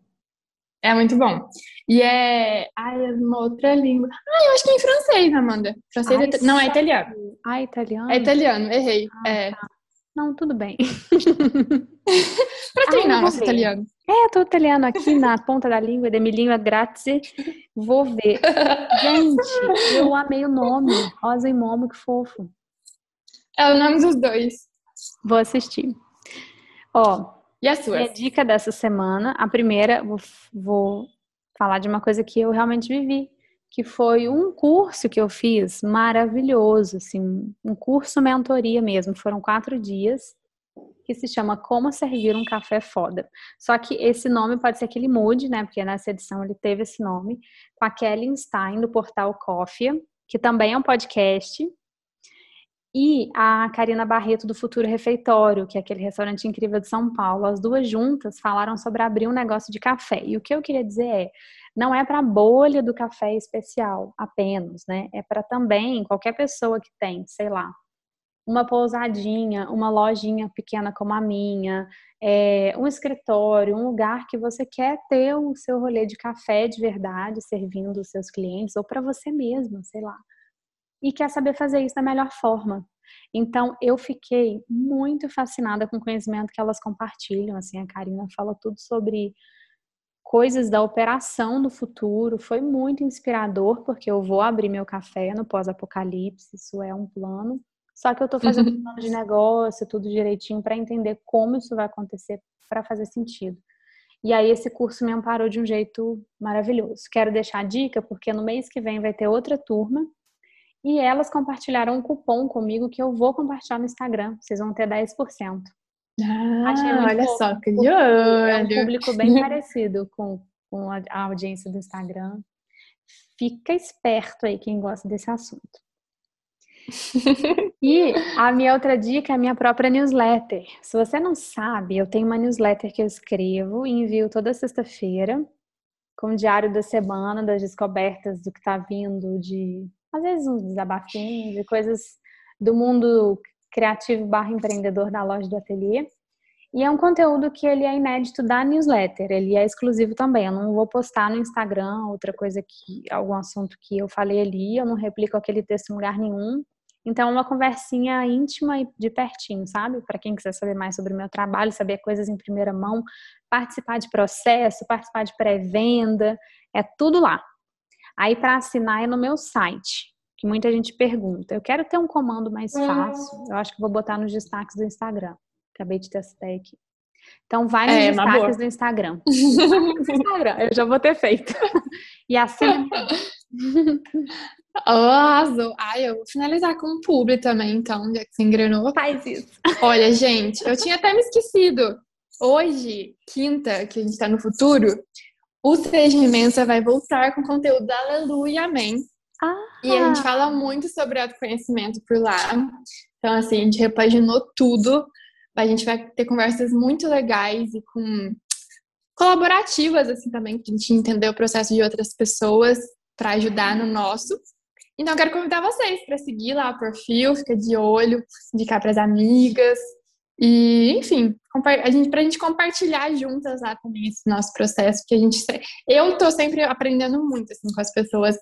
É muito bom. E é. Ai, é uma outra língua. Ah, eu acho que é em francês, Amanda. Francês Ai, é... Não, é italiano. Ah, italiano? É italiano, errei. Ah, é. Tá. Não, tudo bem. [LAUGHS] pra treinar ah, nosso italiano. É, eu tô italiano aqui na ponta da língua, de minha língua grazie. Vou ver. [LAUGHS] Gente, eu amei o nome. Rosa e Momo, que fofo. É o nome dos dois. Vou assistir. Ó, e a sua? Minha dica dessa semana, a primeira, vou, falar de uma coisa que eu realmente vivi, que foi um curso que eu fiz maravilhoso, assim, um curso mentoria mesmo. Foram quatro dias que se chama Como Servir um Café Foda. Só que esse nome pode ser que ele mude, né? Porque nessa edição ele teve esse nome, com a Kelly Stein, do portal Coffee, que também é um podcast. E a Karina Barreto, do Futuro Refeitório, que é aquele restaurante incrível de São Paulo. As duas juntas falaram sobre abrir um negócio de café. E o que eu queria dizer é, não é para a bolha do café especial apenas, né? É para também qualquer pessoa que tem, sei lá, uma pousadinha, uma lojinha pequena como a minha, é, um escritório, um lugar que você quer ter o seu rolê de café de verdade, servindo os seus clientes, ou para você mesma, sei lá. E quer saber fazer isso da melhor forma. Então, eu fiquei muito fascinada com o conhecimento que elas compartilham. Assim, a Karina fala tudo sobre coisas da operação do futuro. Foi muito inspirador, porque eu vou abrir meu café no pós-apocalipse, isso é um plano. Só que eu estou fazendo um plano de negócio, tudo direitinho, para entender como isso vai acontecer para fazer sentido. E aí esse curso me amparou de um jeito maravilhoso. Quero deixar a dica, porque no mês que vem vai ter outra turma. E elas compartilharam um cupom comigo que eu vou compartilhar no Instagram. Vocês vão ter 10%. Ah, olha só, que de olho. É um público bem [LAUGHS] parecido com, com a, a audiência do Instagram. Fica esperto aí quem gosta desse assunto. e a minha outra dica é a minha própria newsletter. Se você não sabe, eu tenho uma newsletter que eu escrevo e envio toda sexta-feira, com o diário da semana, das descobertas do que está vindo, de às vezes uns desabafinhos, de coisas do mundo criativo barra empreendedor da loja do ateliê. E é um conteúdo que ele é inédito da newsletter, ele é exclusivo também. Eu não vou postar no Instagram outra coisa que algum assunto que eu falei ali, eu não replico aquele texto em lugar nenhum. Então, é uma conversinha íntima e de pertinho, sabe? Para quem quiser saber mais sobre o meu trabalho, saber coisas em primeira mão, participar de processo, participar de pré-venda, é tudo lá. Aí, para assinar, é no meu site, que muita gente pergunta. Eu quero ter um comando mais fácil, eu acho que vou botar nos destaques do Instagram. Acabei de testar aqui. Então, vai nos é, [LAUGHS] destaques do Instagram. Instagram. Eu já vou ter feito. E assim. [LAUGHS] Arrasou. Ai, eu vou finalizar com um publi também, então, já que você engrenou. Faz isso. Olha, gente, eu tinha até me esquecido. hoje, quinta, que a gente está no futuro, o Seja Imensa vai voltar com conteúdo da Aleluia e Amém. Ah. E a gente fala muito sobre autoconhecimento por lá. Então, assim, a gente repaginou tudo. A gente vai ter conversas muito legais e com colaborativas, assim, também, que a gente entender o processo de outras pessoas para ajudar no nosso. Então, eu quero convidar vocês para seguir lá o perfil, fica de olho, indicar para as amigas. E, enfim, a gente, pra gente compartilhar juntas lá também esse nosso processo, que a gente. Eu tô sempre aprendendo muito assim, com as pessoas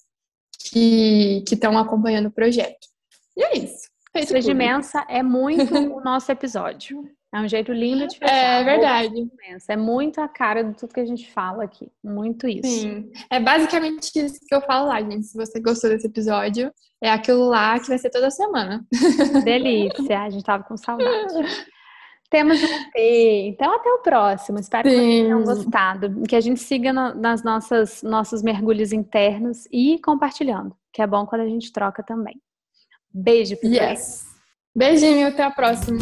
que estão acompanhando o projeto. E é isso. Seja imensa é muito o [LAUGHS] nosso episódio. É um jeito lindo de fechar. É verdade. É muito a cara de tudo que a gente fala aqui. Muito isso. Sim. É basicamente isso que eu falo lá, gente. Se você gostou desse episódio, é aquilo lá que vai ser toda semana. [LAUGHS] Delícia. A gente tava com saudade. Temos um EP. Então, até o próximo. Espero Sim. que vocês tenham gostado. Que a gente siga no, nas nossas nossos mergulhos internos e compartilhando, que é bom quando a gente troca também. Beijo, pessoal. Yes. Beijinho, até a próxima.